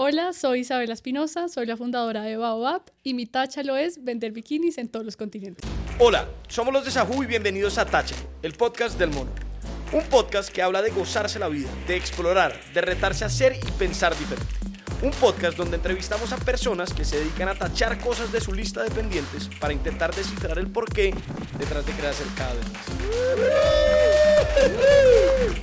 Hola, soy Isabela Espinosa, soy la fundadora de Baobab y mi tacha lo es vender bikinis en todos los continentes. Hola, somos los de Sahu y bienvenidos a Tacha, el podcast del mono. Un podcast que habla de gozarse la vida, de explorar, de retarse a ser y pensar diferente. Un podcast donde entrevistamos a personas que se dedican a tachar cosas de su lista de pendientes para intentar descifrar el porqué detrás de crecer cada vez más.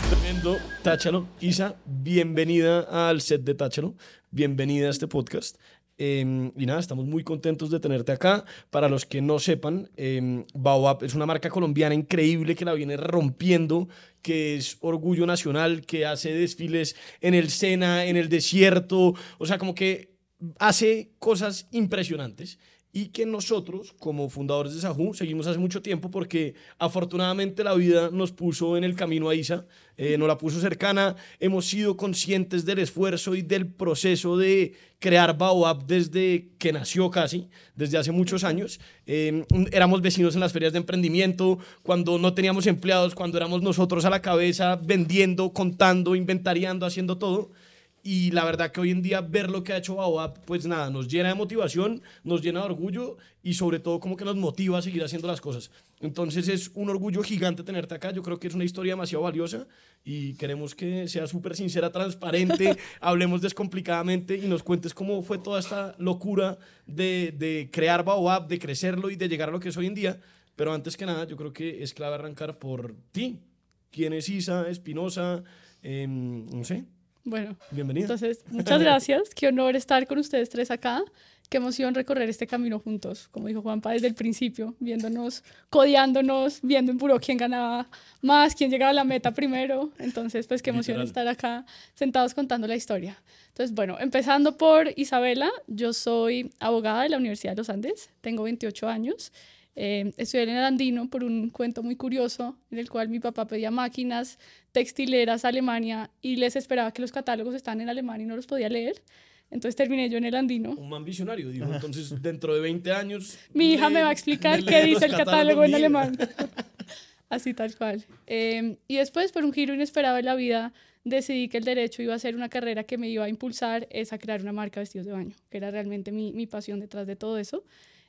Tremendo, Táchalo. Isa, bienvenida al set de Táchalo. Bienvenida a este podcast. Eh, y nada, estamos muy contentos de tenerte acá. Para los que no sepan, eh, Baobab es una marca colombiana increíble que la viene rompiendo, que es orgullo nacional, que hace desfiles en el Sena, en el desierto, o sea, como que hace cosas impresionantes y que nosotros, como fundadores de Sahu, seguimos hace mucho tiempo porque afortunadamente la vida nos puso en el camino a Isa, eh, nos la puso cercana, hemos sido conscientes del esfuerzo y del proceso de crear Baobab desde que nació casi, desde hace muchos años. Eh, éramos vecinos en las ferias de emprendimiento, cuando no teníamos empleados, cuando éramos nosotros a la cabeza vendiendo, contando, inventariando, haciendo todo. Y la verdad que hoy en día ver lo que ha hecho Baobab, pues nada, nos llena de motivación, nos llena de orgullo y sobre todo como que nos motiva a seguir haciendo las cosas. Entonces es un orgullo gigante tenerte acá, yo creo que es una historia demasiado valiosa y queremos que sea súper sincera, transparente, hablemos descomplicadamente y nos cuentes cómo fue toda esta locura de, de crear Baobab, de crecerlo y de llegar a lo que es hoy en día. Pero antes que nada, yo creo que es clave arrancar por ti. ¿Quién es Isa Espinosa? Eh, no sé, Bueno, Bienvenida. entonces muchas gracias. Qué honor estar con ustedes tres acá. Qué emoción recorrer este camino juntos, como dijo Juanpa desde el principio, viéndonos, codeándonos, viendo en puro quién ganaba más, quién llegaba a la meta primero. Entonces, pues qué emoción Literal. estar acá sentados contando la historia. Entonces, bueno, empezando por Isabela, yo soy abogada de la Universidad de los Andes, tengo 28 años. Eh, estudié en el Andino por un cuento muy curioso en el cual mi papá pedía máquinas textileras a Alemania y les esperaba que los catálogos estaban en alemán y no los podía leer. Entonces terminé yo en el Andino. Un man visionario, dijo. Entonces, dentro de 20 años. Mi hija me va a explicar qué dice el catálogo en alemán. Así tal cual. Eh, y después, por un giro inesperado en la vida, decidí que el derecho iba a ser una carrera que me iba a impulsar es a crear una marca de vestidos de baño, que era realmente mi, mi pasión detrás de todo eso.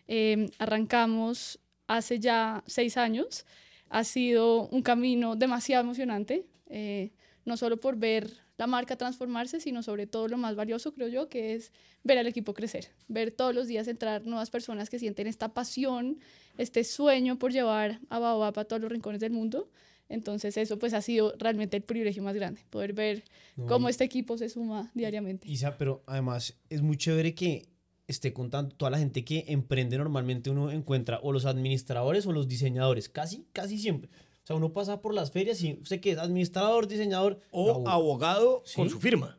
Eh, arrancamos hace ya seis años. Ha sido un camino demasiado emocionante, eh, no solo por ver la marca transformarse, sino sobre todo lo más valioso, creo yo, que es ver al equipo crecer, ver todos los días entrar nuevas personas que sienten esta pasión, este sueño por llevar a Baobab a todos los rincones del mundo. Entonces eso pues ha sido realmente el privilegio más grande, poder ver No, cómo este equipo se suma diariamente. Isa, pero además es muy chévere que esté contando toda la gente que emprende normalmente uno encuentra o los administradores o los diseñadores, casi, casi siempre. O sea, uno pasa por las ferias y usted que es administrador, diseñador O abo- abogado con su firma.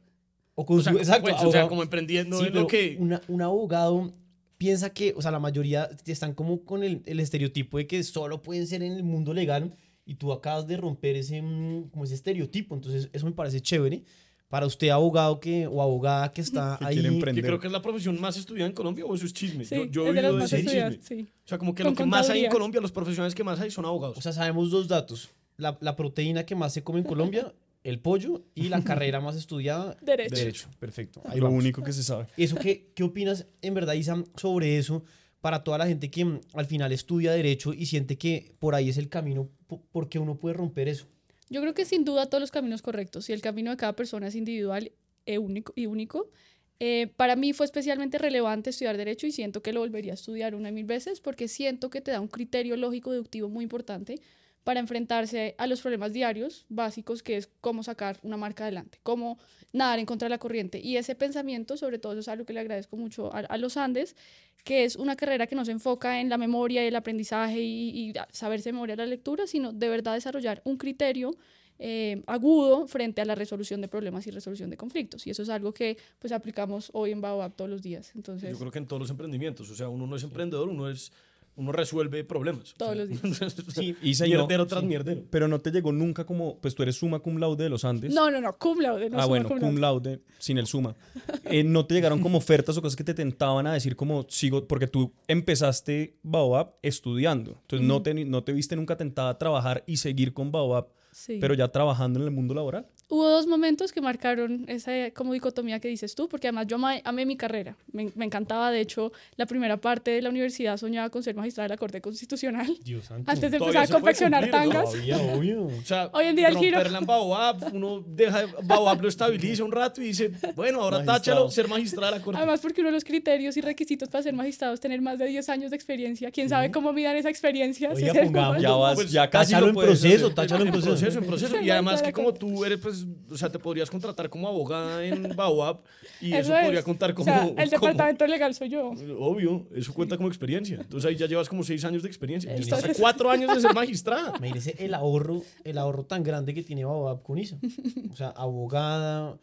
o con O sea, su- como, exacto, pues, o sea, abogado. como emprendiendo Sí, en lo que. una- un abogado piensa que, o sea, la mayoría están como con el, el estereotipo de que solo pueden ser en el mundo legal y tú acabas de romper ese, mm, como ese estereotipo. Entonces, eso me parece chévere. Para usted, abogado que, o abogada que está Que ahí. Que emprender. creo que es la profesión más estudiada en Colombia o eso es chisme. Sí, yo yo he es de las más estudiadas, chisme. sí. O sea, como que Con lo que más hay en. Colombia, los profesionales que más hay son abogados. O sea, sabemos dos datos. La, la proteína que más se come en Colombia, el pollo, y la carrera más estudiada, Derecho. Perfecto. Ahí Lo vamos. único que se sabe. ¿Eso qué, qué opinas en verdad, Isa, sobre eso para toda la gente que al final estudia derecho y siente que por ahí es el camino, po- porque uno puede romper eso? Yo creo que sin duda todos los caminos correctos y el camino de cada persona es individual e único, y único. Eh, para mí fue especialmente relevante estudiar Derecho y siento que lo volvería a estudiar una y mil veces porque siento que te da un criterio lógico deductivo muy importante para enfrentarse a los problemas diarios básicos que es cómo sacar una marca adelante, cómo nadar en contra de la corriente. Y ese pensamiento, sobre todo, eso es algo que le agradezco mucho a, a los Andes, que es una carrera que no se enfoca en la memoria y el aprendizaje y, y saberse de memoria la lectura, sino de verdad desarrollar un criterio eh, agudo frente a la resolución de problemas y resolución de conflictos. Y eso es algo que pues aplicamos hoy en Baobab todos los días. Entonces, Yo creo que en todos los emprendimientos. O sea, uno no es emprendedor, uno es. Uno resuelve problemas. Todos los días. Sí, y no- mierdero tras sí. mierdero. Pero no te llegó nunca como, pues tú eres summa cum laude de los Andes. no, no, no, cum laude. No ah, bueno, cum cum laude. laude, sin el suma. Eh, ¿No te llegaron como ofertas o cosas que te tentaban a decir como sigo? Porque tú empezaste Baobab estudiando. Entonces no, te, no te viste nunca tentada a trabajar y seguir con Baobab, Sí. pero ya trabajando en el mundo laboral. Hubo dos momentos que marcaron esa como dicotomía que dices tú, porque además yo amé, amé mi carrera, me, me, encantaba, de hecho, la primera parte de la universidad soñaba con ser magistrada de la Corte Constitucional. Dios santo. Antes de empezar a confeccionar tangas. Todavía, obvio. O sea, Hoy en día el giro- en Baobab, uno deja Baobab lo estabiliza un rato y dice, bueno, ahora Magistrado. táchalo, ser magistrada de la corte. Además, porque uno de los criterios y requisitos para ser magistrado es tener más de 10 años de experiencia. ¿Quién sabe cómo midan esa experiencia? Oiga, Si pongamos- Ya vas, Pues, ya casi táchalo lo en proceso, táchalo en proceso. en proceso. Y además que como tú eres, pues, o sea, te podrías contratar como abogada en Baobab y eso, es. podría contar como... O sea, el como- departamento legal soy yo. Obvio, eso cuenta como experiencia. Entonces ahí ya llevas como seis años de experiencia. Y estás a cuatro años de ser magistrada. Imagínese el ahorro, el ahorro tan grande que tiene Baobab con Isa. O sea, abogada,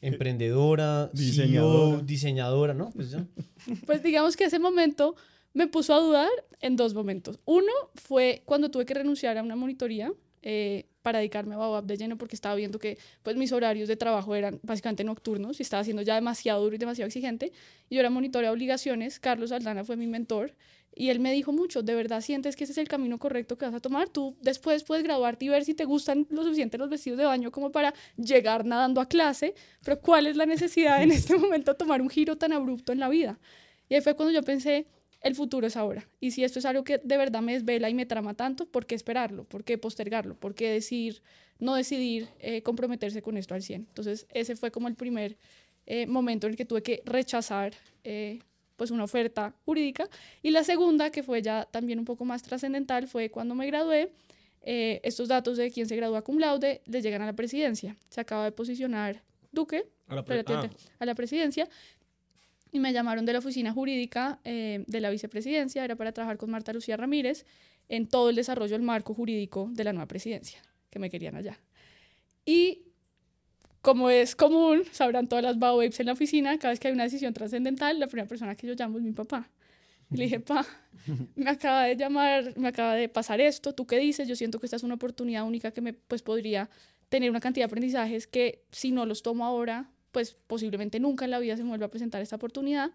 emprendedora, Diseñadora. diseñadora, diseñadora, ¿no? Pues ya. Pues digamos que ese momento me puso a dudar en dos momentos. Uno fue cuando tuve que renunciar a una monitoría eh, para dedicarme a Baobab de lleno porque estaba viendo que pues, mis horarios de trabajo eran básicamente nocturnos y estaba siendo ya demasiado duro y demasiado exigente. Y yo era monitora de obligaciones. Carlos Aldana fue mi mentor y él me dijo mucho, ¿de verdad sientes que ese es el camino correcto que vas a tomar? Tú después puedes graduarte y ver si te gustan lo suficiente los vestidos de baño como para llegar nadando a clase, pero ¿cuál es la necesidad en este momento de tomar un giro tan abrupto en la vida? Y ahí fue cuando yo pensé, el futuro es ahora. Y si esto es algo que de verdad me desvela y me trama tanto, ¿por qué esperarlo? ¿Por qué postergarlo? ¿Por qué decir, no decidir eh, comprometerse con esto al 100? Entonces, ese fue como el primer eh, momento en el que tuve que rechazar eh, pues una oferta jurídica. Y la segunda, que fue ya también un poco más trascendental, fue cuando me gradué. estos datos de quién se gradúa cum laude les llegan a la presidencia. Se acaba de posicionar Duque A la pre- ah, a la presidencia y me llamaron de la oficina jurídica eh, de la vicepresidencia, era para trabajar con Marta Lucía Ramírez en todo el desarrollo del marco jurídico de la nueva presidencia, que me querían allá. Y como es común, sabrán todas las babes en la oficina, cada vez que hay una decisión trascendental, la primera persona que yo llamo es mi papá. Y le dije, pa, me acaba de llamar, me acaba de pasar esto, ¿tú qué dices? Yo siento que esta es una oportunidad única que me pues, podría tener una cantidad de aprendizajes que si no los tomo ahora, pues posiblemente nunca en la vida se me vuelva a presentar esta oportunidad.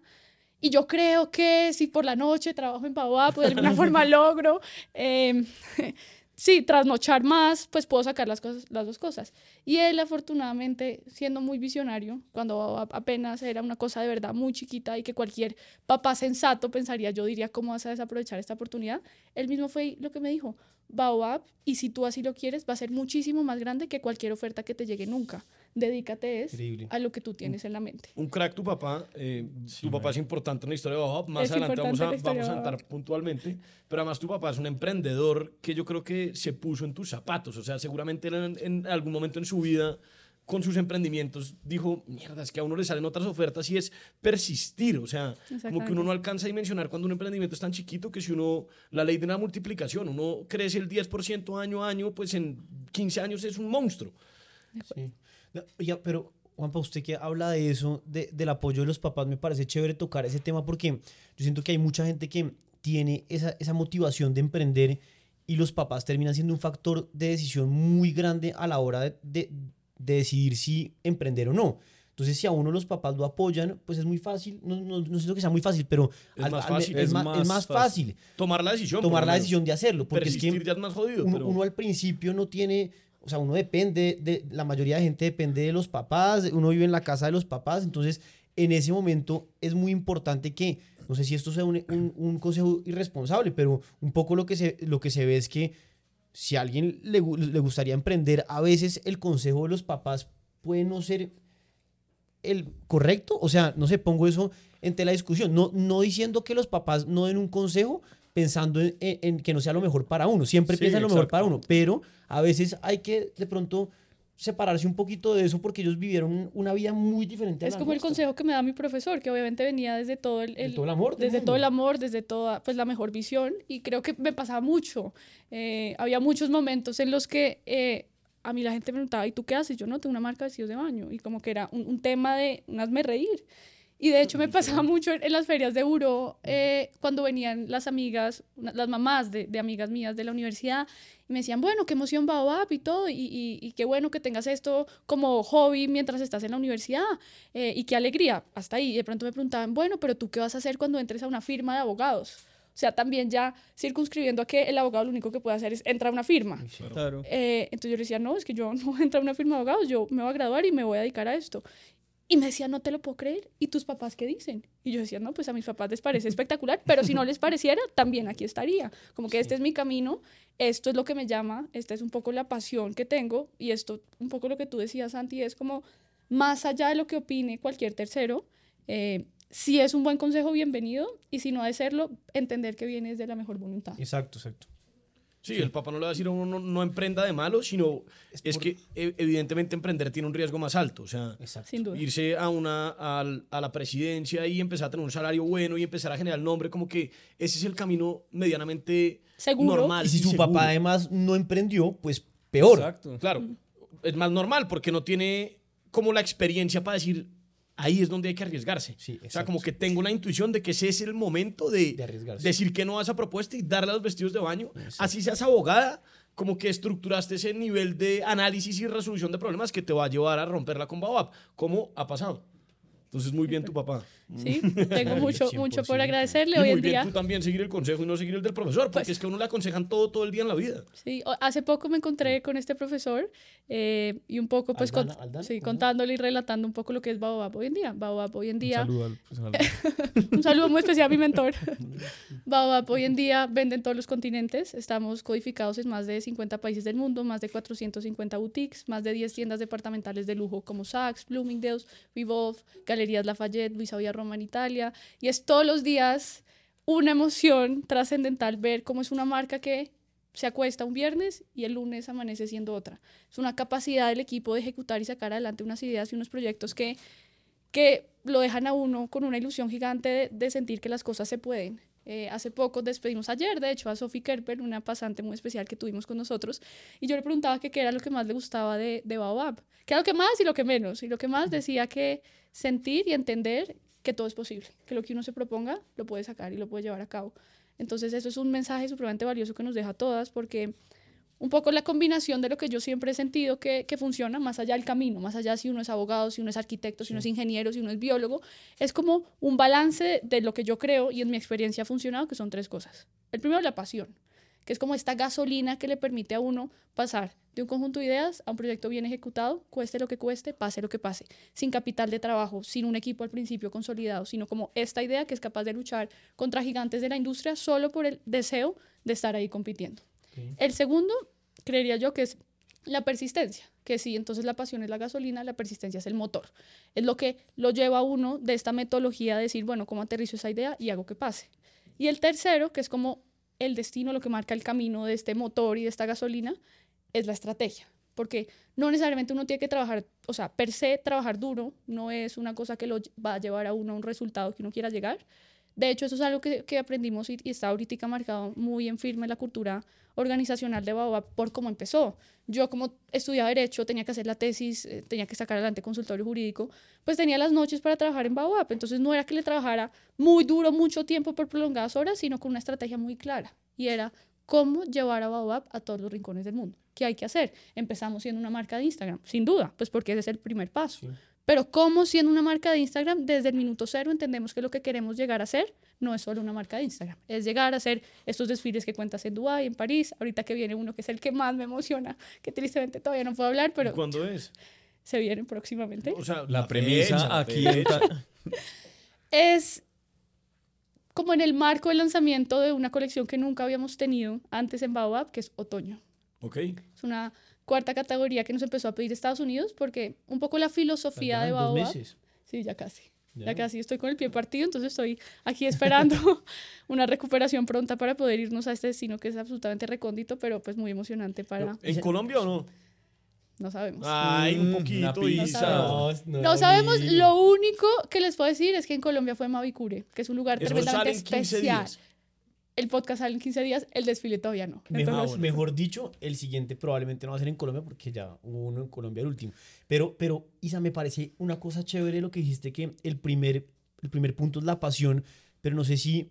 Y yo creo que si por la noche trabajo en Baobab, pues de alguna forma logro, eh, sí, trasnochar más, pues puedo sacar las, cosas, las dos cosas. Y él, afortunadamente, siendo muy visionario, cuando apenas era una cosa de verdad muy chiquita y que cualquier papá sensato pensaría, yo diría, ¿cómo vas a desaprovechar esta oportunidad? Él mismo fue lo que me dijo, Baobab, y si tú así lo quieres, va a ser muchísimo más grande que cualquier oferta que te llegue nunca. Dedícate es Increíble. a lo que tú tienes en la mente. Un crack tu papá. eh, tu papá es importante en la historia de Baobab. Más Es adelante vamos a, importante en la historia vamos a de entrar puntualmente. Pero además tu papá es un emprendedor que yo creo que se puso en tus zapatos. O sea, seguramente en algún momento en su vida con sus emprendimientos dijo, mierda, es que a uno le salen otras ofertas y es persistir. O sea, como que uno no alcanza a dimensionar cuando un emprendimiento es tan chiquito que si uno, la ley de la multiplicación, uno crece el 10% año a año, pues en 15 años es un monstruo. Sí. No, Oiga, pero Juanpa, usted que habla de eso, de- del apoyo de los papás, me parece chévere tocar ese tema porque yo siento que hay mucha gente que tiene esa, esa motivación de emprender y los papás terminan siendo un factor de decisión muy grande a la hora de, de- de decidir si emprender o no. Entonces, si a uno los papás lo apoyan, pues es muy fácil, no, no, no siento que sea muy fácil, pero Es al- más al- fácil. es Es más- más fácil. Tomar la decisión. tomar la decisión de hacerlo, porque es que ya es más jodido. uno, pero... uno al principio no tiene, o sea, uno depende de, la mayoría de gente depende de los papás, uno vive en la casa de los papás, entonces en ese momento es muy importante que, no sé si esto sea un, un- un consejo irresponsable, pero un poco lo que se, lo que se ve es que si a alguien le, le gustaría emprender, a veces el consejo de los papás puede no ser el correcto, o sea, no sé, pongo eso en tela de discusión, no, no diciendo que los papás no den un consejo pensando en, en- en que no sea lo mejor para uno, siempre Sí, piensan lo mejor para uno, pero a veces hay que de pronto separarse un poquito de eso porque ellos vivieron una vida muy diferente. a Es la como el nuestra. consejo que me da mi profesor, que obviamente venía desde todo el, el- todo el amor desde todo el amor, desde toda pues la mejor visión y creo que me pasaba mucho. Eh, había muchos momentos en los que eh, a mí la gente me preguntaba, ¿y tú qué haces? Yo no tengo una marca de vestidos de baño y como que era un, un tema de un hazme reír. Y de hecho me pasaba mucho en, en las ferias de Uro eh, cuando venían las amigas, las mamás de, de amigas mías de la universidad y me decían, bueno, qué emoción Baobab y todo, y, y, y qué bueno que tengas esto como hobby mientras estás en la universidad, eh, y qué alegría, hasta ahí. Y de pronto me preguntaban, bueno, pero tú qué vas a hacer cuando entres a una firma de abogados? O sea, también ya circunscribiendo a que el abogado lo único que puede hacer es entrar a una firma. Claro. Eh, entonces yo le decía, no, es que yo no voy a entrar a una firma de abogados, yo me voy a graduar y me voy a dedicar a esto. Y me decía, no te lo puedo creer. ¿Y tus papás qué dicen? Y yo decía, no, pues a mis papás les parece espectacular, pero si no les pareciera, también aquí estaría. Como que este es mi camino, esto es lo que me llama, esta es un poco la pasión que tengo y esto, un poco lo que tú decías, Santi, es como más allá de lo que opine cualquier tercero, eh, si es un buen consejo, bienvenido, y si no ha de serlo, entender que viene de la mejor voluntad. Exacto, exacto. Sí, el papá no le va a decir a uno no, no emprenda de malo, sino Es es, por- que e- evidentemente emprender tiene un riesgo más alto. O sea, Exacto. Sin duda. irse a, una, al- a la presidencia y empezar a tener un salario bueno y empezar a generar nombre, como que ese es el camino medianamente Seguro. normal. Y si su seguro. papá además no emprendió, pues peor. Exacto. Claro, es más normal porque no tiene como la experiencia para decir, ahí es donde hay que arriesgarse. Sí, o sea, como que tengo la intuición de que ese es el momento de, decir que no a esa propuesta y darle a los vestidos de baño. Así seas abogada, como que estructuraste ese nivel de análisis y resolución de problemas que te va a llevar a romperla con Baobab, como ha pasado. Entonces, muy bien tu papá. Sí, tengo mucho, mucho por 100%. agradecerle Y hoy muy en bien día. tú también seguir el consejo y no seguir el del profesor, porque Pues- es que a uno le aconsejan todo, todo el día en la vida. Sí, hace poco me encontré con este profesor eh, y un poco, pues, Aldana, cont- Aldana, sí, Aldana. contándole y relatando un poco lo que es Baobab hoy en día. Baobab hoy en Un día, saludo al profesor un saludo muy especial a mi mentor. Baobab hoy en día vende en todos los continentes. Estamos codificados en más de 50 países del mundo, más de 450 boutiques, más de 10 tiendas departamentales de lujo como Saks, Bloomingdale's, Revolve, Galerías Lafayette, Luisa En Italia. Y es todos los días una emoción trascendental ver cómo es una marca que se acuesta un viernes y el lunes amanece siendo otra. Es una capacidad del equipo de ejecutar y sacar adelante unas ideas y unos proyectos que, que lo dejan a uno con una ilusión gigante de, de sentir que las cosas se pueden. Eh, hace poco despedimos ayer, de hecho, a Sophie Kerper, una pasante muy especial que tuvimos con nosotros, y yo le preguntaba qué era lo que más le gustaba de, de Baobab, qué era lo que más y lo que menos, y lo que más decía que sentir y entender que todo es posible, que lo que uno se proponga lo puede sacar y lo puede llevar a cabo. Entonces eso es un mensaje supremamente valioso que nos deja a todas porque un poco la combinación de lo que yo siempre he sentido que, que funciona, más allá del camino, más allá si uno es abogado, si uno es arquitecto, si uno es ingeniero, si uno es biólogo, es como un balance de lo que yo creo y en mi experiencia ha funcionado, que son tres cosas. El primero, la pasión, que es como esta gasolina que le permite a uno pasar de un conjunto de ideas a un proyecto bien ejecutado, cueste lo que cueste, pase lo que pase, sin capital de trabajo, sin un equipo al principio consolidado, sino como esta idea que es capaz de luchar contra gigantes de la industria solo por el deseo de estar ahí compitiendo. El segundo, creería yo que es la persistencia, que sí, entonces la pasión es la gasolina, la persistencia es el motor. Es lo que lo lleva a uno de esta metodología de decir, bueno, ¿cómo aterrizo esa idea y hago que pase? Y el tercero, que es como el destino, lo que marca el camino de este motor y de esta gasolina, es la estrategia. Porque no necesariamente uno tiene que trabajar, o sea, per se trabajar duro no es una cosa que lo va a llevar a uno a un resultado que uno quiera llegar. De hecho, eso es algo que, que aprendimos y, y está ahorita marcado muy en firme la cultura organizacional de Baobab por cómo empezó. Yo como estudiaba Derecho, tenía que hacer la tesis, eh, tenía que sacar adelante consultorio jurídico, pues tenía las noches para trabajar en Baobab. Entonces no era que le trabajara muy duro, mucho tiempo por prolongadas horas, sino con una estrategia muy clara. Y era cómo llevar a Baobab a todos los rincones del mundo. ¿Qué hay que hacer? Empezamos siendo una marca de Instagram, sin duda, pues porque ese es el primer paso. Pero cómo siendo una marca de Instagram, desde el minuto cero entendemos que lo que queremos llegar a ser no es solo una marca de Instagram, es llegar a hacer estos desfiles que cuentas en Dubái, en París, ahorita que viene uno que es el que más me emociona, que tristemente todavía no puedo hablar, pero ¿Cuándo es? se vienen próximamente. O sea, La premisa fecha, la aquí en fecha. ta- Es como en el marco del lanzamiento de una colección que nunca habíamos tenido antes en Baobab, que es otoño. Ok. Es una cuarta categoría que nos empezó a pedir Estados Unidos porque un poco la filosofía de Baobab... meses. Sí, ya casi. Ya. Ya. casi estoy con el pie partido, entonces estoy aquí esperando una recuperación pronta para poder irnos a este destino que es absolutamente recóndito, pero pues muy emocionante para... ¿En Colombia o no? No sabemos. Ay, Mm, un una poquito. Isa. No, no sabemos, lo único que les puedo decir es que en Colombia fue Mavicure, que es un lugar Eso tremendamente sale en 15 especial. El podcast sale en 15 días, el desfile todavía no. Mejor, Entonces, bueno. mejor dicho, el siguiente probablemente no va a ser en Colombia porque ya hubo uno en Colombia el último. Pero, pero Isa, me parece una cosa chévere lo que dijiste que el primer, el primer punto es la pasión, pero no sé si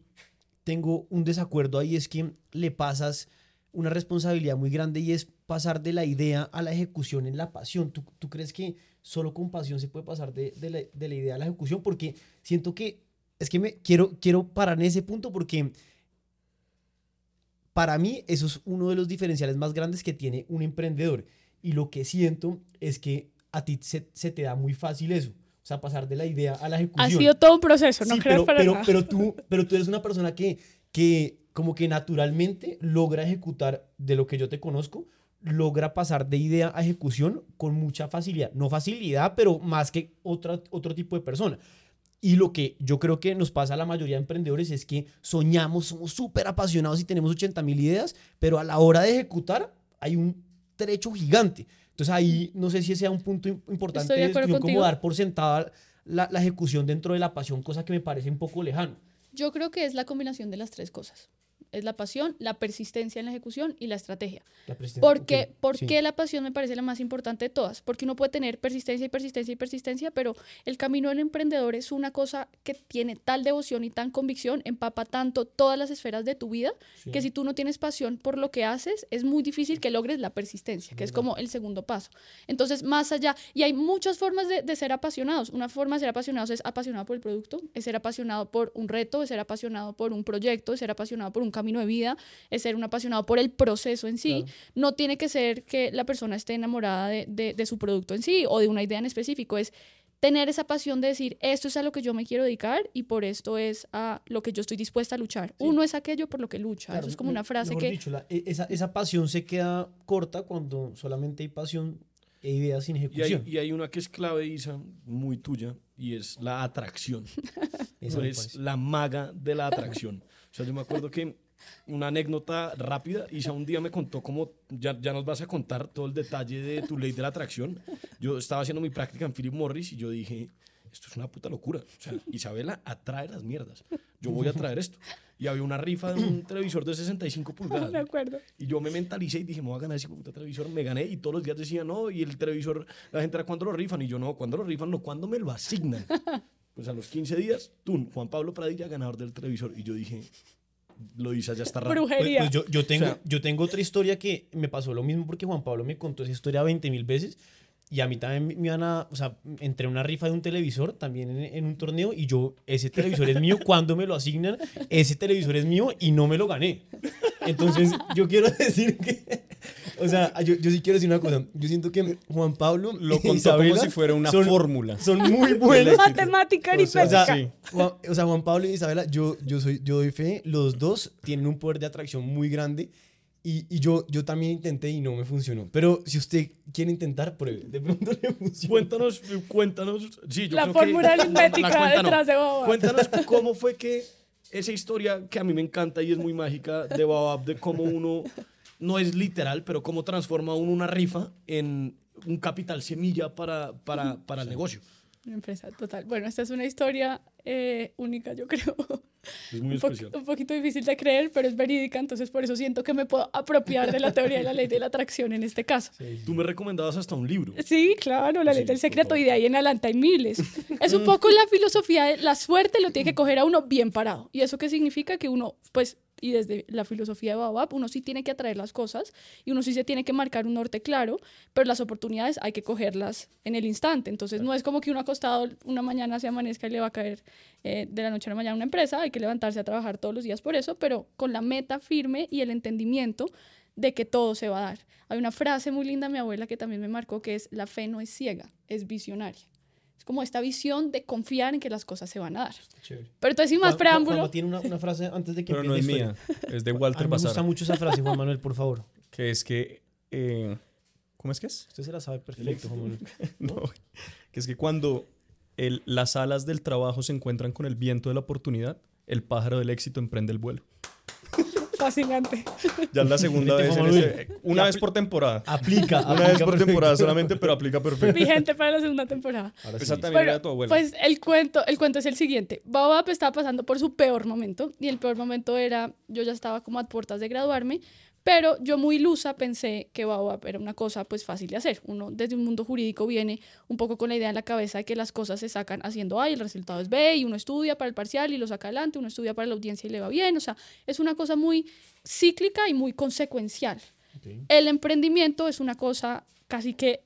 tengo un desacuerdo ahí, es que le pasas una responsabilidad muy grande y es pasar de la idea a la ejecución en la pasión. ¿Tú, tú crees que solo con pasión se puede pasar de, de la, de la idea a la ejecución? Porque siento que, es que me quiero, quiero parar en ese punto porque para mí eso es uno de los diferenciales más grandes que tiene un emprendedor. Y lo que siento es que a ti se, se te da muy fácil eso. O sea, pasar de la idea a la ejecución. Ha sido todo un proceso, no Sí, creas pero, para pero, nada. pero tú, pero tú eres una persona que, que como que naturalmente logra ejecutar, de lo que yo te conozco, logra pasar de idea a ejecución con mucha facilidad. No facilidad, pero más que otra, otro tipo de persona. Y lo que yo creo que nos pasa a la mayoría de emprendedores es que soñamos, somos súper apasionados y tenemos 80 mil ideas, pero a la hora de ejecutar hay un trecho gigante. Entonces ahí no sé si ese sea un punto im- importante de yo como dar por sentada la, la ejecución dentro de la pasión, cosa que me parece un poco lejano. Yo creo que es la combinación de las tres cosas. Es la pasión, la persistencia en la ejecución y la estrategia. La presencia- ¿Por qué, ok, por sí. qué la pasión me parece la más importante de todas? Porque uno puede tener persistencia y persistencia y persistencia, pero el camino del emprendedor es una cosa que tiene tal devoción y tan convicción, empapa tanto todas las esferas de tu vida, Sí. que si tú no tienes pasión por lo que haces, es muy difícil que logres la persistencia, que es como el segundo paso. Entonces, más allá, y hay muchas formas de, de ser apasionados. Una forma de ser apasionados es apasionado por el producto, es ser apasionado por un reto, es ser apasionado por un proyecto, es ser apasionado por un camino de vida, es ser un apasionado por el proceso en sí. Claro. No tiene que ser que la persona esté enamorada de, de- de su producto en sí o de una idea en específico, es tener esa pasión de decir, esto es a lo que yo me quiero dedicar y por esto es a lo que yo estoy dispuesta a luchar. Uno es aquello por lo que lucha. Claro, Eso es como me- una frase que... dicho, la- e- esa, esa pasión se queda corta cuando solamente hay pasión e ideas sin Y hay, ejecución. y hay una que es clave, Isa, muy tuya, y es la atracción. Tú eres la maga de la atracción. O sea, yo me acuerdo que una anécdota rápida, Isa un día me contó cómo, ya, ya nos vas a contar todo el detalle de tu ley de la atracción. Yo estaba haciendo mi práctica en Philip Morris y yo dije, esto es una puta locura. O sea, Isabela atrae las mierdas. Yo voy a traer esto. Y había una rifa de un televisor de 65 pulgadas. De acuerdo. Y yo me mentalicé y dije, me voy a ganar ese puta televisor. Me gané y todos los días decía, no, y el televisor, la gente era, ¿cuándo lo rifan? Y yo, no, ¿cuándo lo rifan? No, ¿cuándo me lo asignan? Pues a los 15 días, tú, Juan Pablo Pradilla, ganador del televisor. Y yo dije, lo hice, ya está raro. Pues, Brujería. pues yo, yo tengo, O sea- yo tengo otra historia que me pasó lo mismo porque Juan Pablo me contó esa historia 20 mil veces y a mí también me iban a, o sea, entré a una rifa de un televisor también en, en un torneo y yo, ese televisor es mío, cuando me lo asignan, ese televisor es mío y no me lo gané. Entonces, yo quiero decir que, o sea, yo, yo sí quiero decir una cosa, yo siento que Juan Pablo Lo contó Isabela como si fuera una son- fórmula. Son muy buenos. Matemática O sea, aritmética. sí. Juan, o sea, Juan Pablo y Isabela, yo, yo, soy, yo doy fe, los dos tienen un poder de atracción muy grande y, y yo, yo también intenté y no me funcionó. Pero si usted quiere intentar, pruebe. De pronto le funciona. Cuéntanos, cuéntanos. Sí, yo La creo que- fórmula la- la aritmética detrás de Baobab. Cuéntanos cómo fue que esa historia que a mí me encanta y es muy mágica de Baobab, de cómo uno, no es literal, pero cómo transforma uno una rifa en un capital semilla para, para, para el negocio. Una empresa total. Bueno, esta es una historia eh, única, yo creo. Es muy un, po- especial. un poquito difícil de creer, pero es verídica, entonces por eso siento que me puedo apropiar de la teoría de la ley de la atracción en este caso. Tú me recomendabas hasta un libro. Sí, claro, la ley Sí, del por secreto y de ahí en adelante hay miles. Es un poco la filosofía de la suerte lo tiene que coger a uno bien parado. ¿Y eso qué significa? Que uno, pues, y desde la filosofía de Baobab, uno sí tiene que atraer las cosas y uno sí se tiene que marcar un norte claro, pero las oportunidades hay que cogerlas en el instante. Entonces no es como que uno acostado una mañana se amanezca y le va a caer eh, de la noche a la mañana una empresa, hay que levantarse a trabajar todos los días por eso, pero con la meta firme y el entendimiento de que todo se va a dar. Hay una frase muy linda de mi abuela que también me marcó que es la fe no es ciega, es visionaria. Es como esta visión de confiar en que las cosas se van a dar. Chévere. Pero entonces sin más preámbulo, Juanma tiene una, una frase antes de que Pero no es mía, es de Walter mí me gusta Bazar, mucho esa frase, Juan Manuel, por favor. que es que... eh, ¿Cómo es que es? Usted se la sabe perfecto, Juan Manuel. No, que es que cuando el- las alas del trabajo se encuentran con el viento de la oportunidad, el pájaro del éxito emprende el vuelo. fascinante. Ya es la segunda vez, en ese- una vez por temporada. Aplica. Una vez aplica por perfecto. temporada solamente, pero aplica perfecto. Vigente para la segunda temporada. Ahora sí. Esa también Bueno, era de tu abuela. Pues el cuento, el cuento es el siguiente. Baobab estaba pasando por su peor momento y el peor momento era, yo ya estaba como a puertas de graduarme, pero yo muy ilusa pensé que Baobab era una cosa pues fácil de hacer. Uno desde un mundo jurídico viene un poco con la idea en la cabeza de que las cosas se sacan haciendo A y el resultado es B y uno estudia para el parcial y lo saca adelante, uno estudia para la audiencia y le va bien. O sea, es una cosa muy cíclica y muy consecuencial. El emprendimiento es una cosa casi que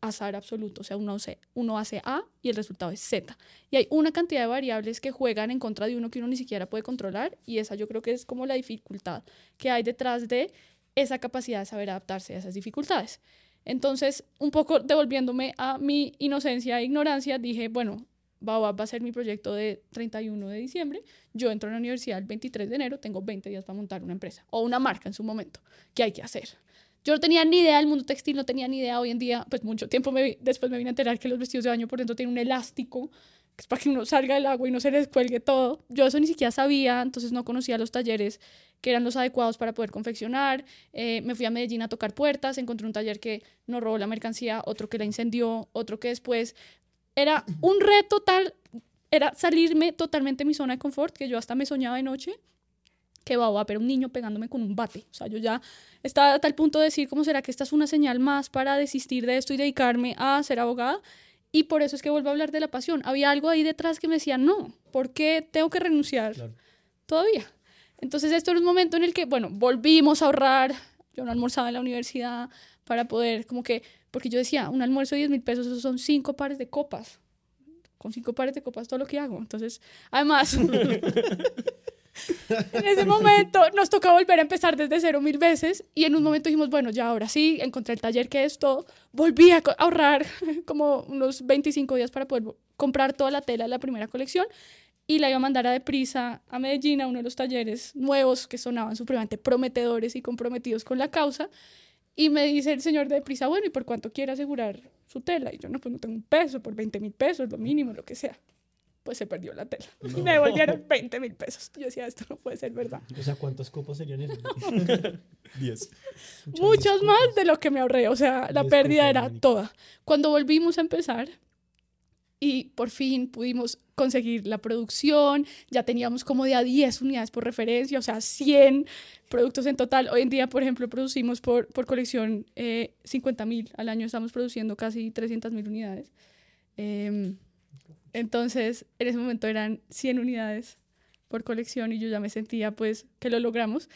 azar absoluto, o sea, uno hace, A y el resultado es Z. Y hay una cantidad de variables que juegan en contra de uno que uno ni siquiera puede controlar y esa yo creo que es como la dificultad que hay detrás de esa capacidad de saber adaptarse a esas dificultades. Entonces, un poco devolviéndome a mi inocencia e ignorancia, dije, bueno, Baobab va a ser mi proyecto de 31 de diciembre. Yo entro a la universidad el 23 de enero, tengo 20 días para montar una empresa o una marca en su momento. ¿Qué hay que hacer? Yo no tenía ni idea del mundo textil, no tenía ni idea hoy en día, pues mucho tiempo me, después me vine a enterar que los vestidos de baño por dentro tienen un elástico, que es para que uno salga del agua y no se les cuelgue todo. Yo eso ni siquiera sabía, entonces no conocía los talleres que eran los adecuados para poder confeccionar. Eh, me fui a Medellín a tocar puertas, encontré un taller que no robó la mercancía, otro que la incendió, otro que después era un reto tal, era salirme totalmente de mi zona de confort, que yo hasta me soñaba de noche, que va a pero un niño pegándome con un bate. O sea, yo ya estaba a tal punto de decir, ¿cómo será que esta es una señal más para desistir de esto y dedicarme a ser abogada? Y por eso es que vuelvo a hablar de la pasión. Había algo ahí detrás que me decía, no, ¿por qué tengo que renunciar todavía? Entonces, esto era un momento en el que, bueno, volvimos a ahorrar. Yo no almorzaba en la universidad para poder, como que, porque yo decía, un almuerzo de 10 mil pesos, esos son cinco pares de copas. Con cinco pares de copas todo lo que hago. Entonces, además, en ese momento nos tocó volver a empezar desde cero mil veces y en un momento dijimos, bueno, ya ahora sí, encontré el taller que es todo, volví a ahorrar como unos 25 días para poder comprar toda la tela de la primera colección y la iba a mandar a deprisa a Medellín, a uno de los talleres nuevos que sonaban supremamente prometedores y comprometidos con la causa. Y me dice el señor de deprisa, bueno, ¿y por cuánto quiere asegurar su tela? Y yo, no, pues no tengo un peso, por 20 mil pesos, lo mínimo, lo que sea. Pues se perdió la tela. Y me devolvieron 20 mil pesos. Yo decía, esto no puede ser verdad. O sea, ¿cuántas copas serían esas? 10. Muchos más de lo que me ahorré. O sea, la Diez pérdida era toda. Cuando volvimos a empezar y por fin pudimos conseguir la producción, ya teníamos como de a 10 unidades por referencia, o sea, 100 productos en total. Hoy en día, por ejemplo, producimos por, por colección eh, 50 mil. Al año estamos produciendo casi 300 mil unidades. Em, entonces, en ese momento eran 100 unidades por colección y yo ya me sentía pues que lo logramos.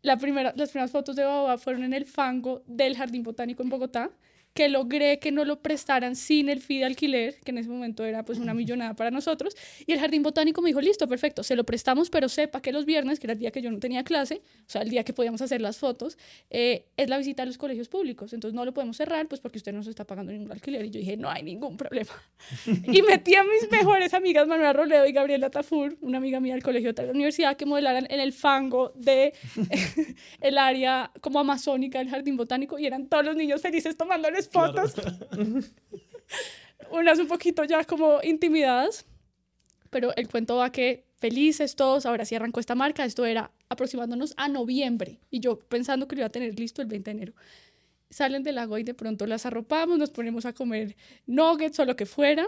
La primera, las primeras fotos de Baobab fueron en el fango del Jardín Botánico en Bogotá, que logré que no lo prestaran sin el fee de alquiler, que en ese momento era pues una millonada para nosotros, y el Jardín Botánico me dijo, listo, perfecto, se lo prestamos, pero sepa que los viernes, que era el día que yo no tenía clase, o sea, el día que podíamos hacer las fotos, eh, es la visita a los colegios públicos, entonces no lo podemos cerrar, pues porque usted no se está pagando ningún alquiler, y yo dije, no hay ningún problema. y metí a mis mejores amigas, Manuela Roledo y Gabriela Tafur, una amiga mía del colegio de la universidad, que modelaran en el fango de el área como amazónica del jardín botánico y eran todos los niños felices tomándoles fotos. Unas un poquito ya como intimidadas, pero el cuento va que felices todos, ahora sí arrancó esta marca, esto era aproximándonos a noviembre y yo pensando que lo iba a tener listo el 20 de enero. Salen del lago y de pronto las arropamos, nos ponemos a comer nuggets o lo que fuera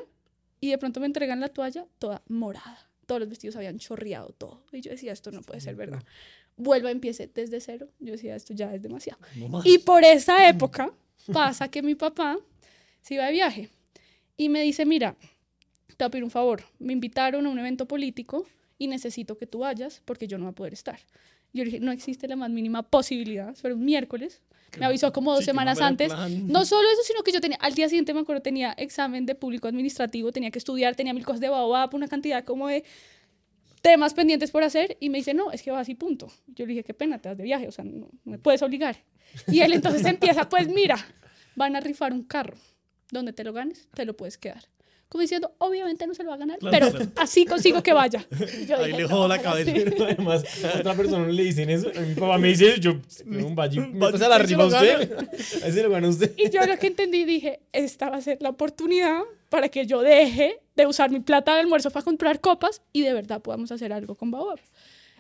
y de pronto me entregan la toalla toda morada. Todos los vestidos habían chorreado todo. Y yo decía, esto no puede ser verdad. Vuelvo, empiece desde cero. Yo decía, esto ya es demasiado. Y por esa época pasa que mi papá se iba de viaje y me dice, mira, te voy a pedir un favor. Me invitaron a un evento político y necesito que tú vayas porque yo no voy a poder estar. Yo le dije, no existe la más mínima posibilidad. Era un miércoles. Me avisó como dos Sí, semanas antes. No solo eso, sino que yo tenía, al día siguiente me acuerdo, tenía examen de público administrativo, tenía que estudiar, tenía mil cosas de Baobab, una cantidad como de temas pendientes por hacer y me dice, no, es que vas y punto. Yo le dije, qué pena, te vas de viaje, o sea, no, no me puedes obligar. Y él entonces empieza, pues mira, van a rifar un carro, donde te lo ganes, te lo puedes quedar. Como diciendo, obviamente no se lo va a ganar, Claro, pero claro. así consigo que vaya. Y yo Ahí dije, le "No, jodo la ahora sí". cabeza. Pero además, a otra persona no le dicen eso. A mi papá me dice eso. Yo, un valle. Valle, ¿Métase a la ¿quién se rifa usted? Ahí se lo gana usted. Y yo lo que entendí, dije, esta va a ser la oportunidad para que yo deje de usar mi plata de almuerzo para comprar copas y de verdad podamos hacer algo con Baobab.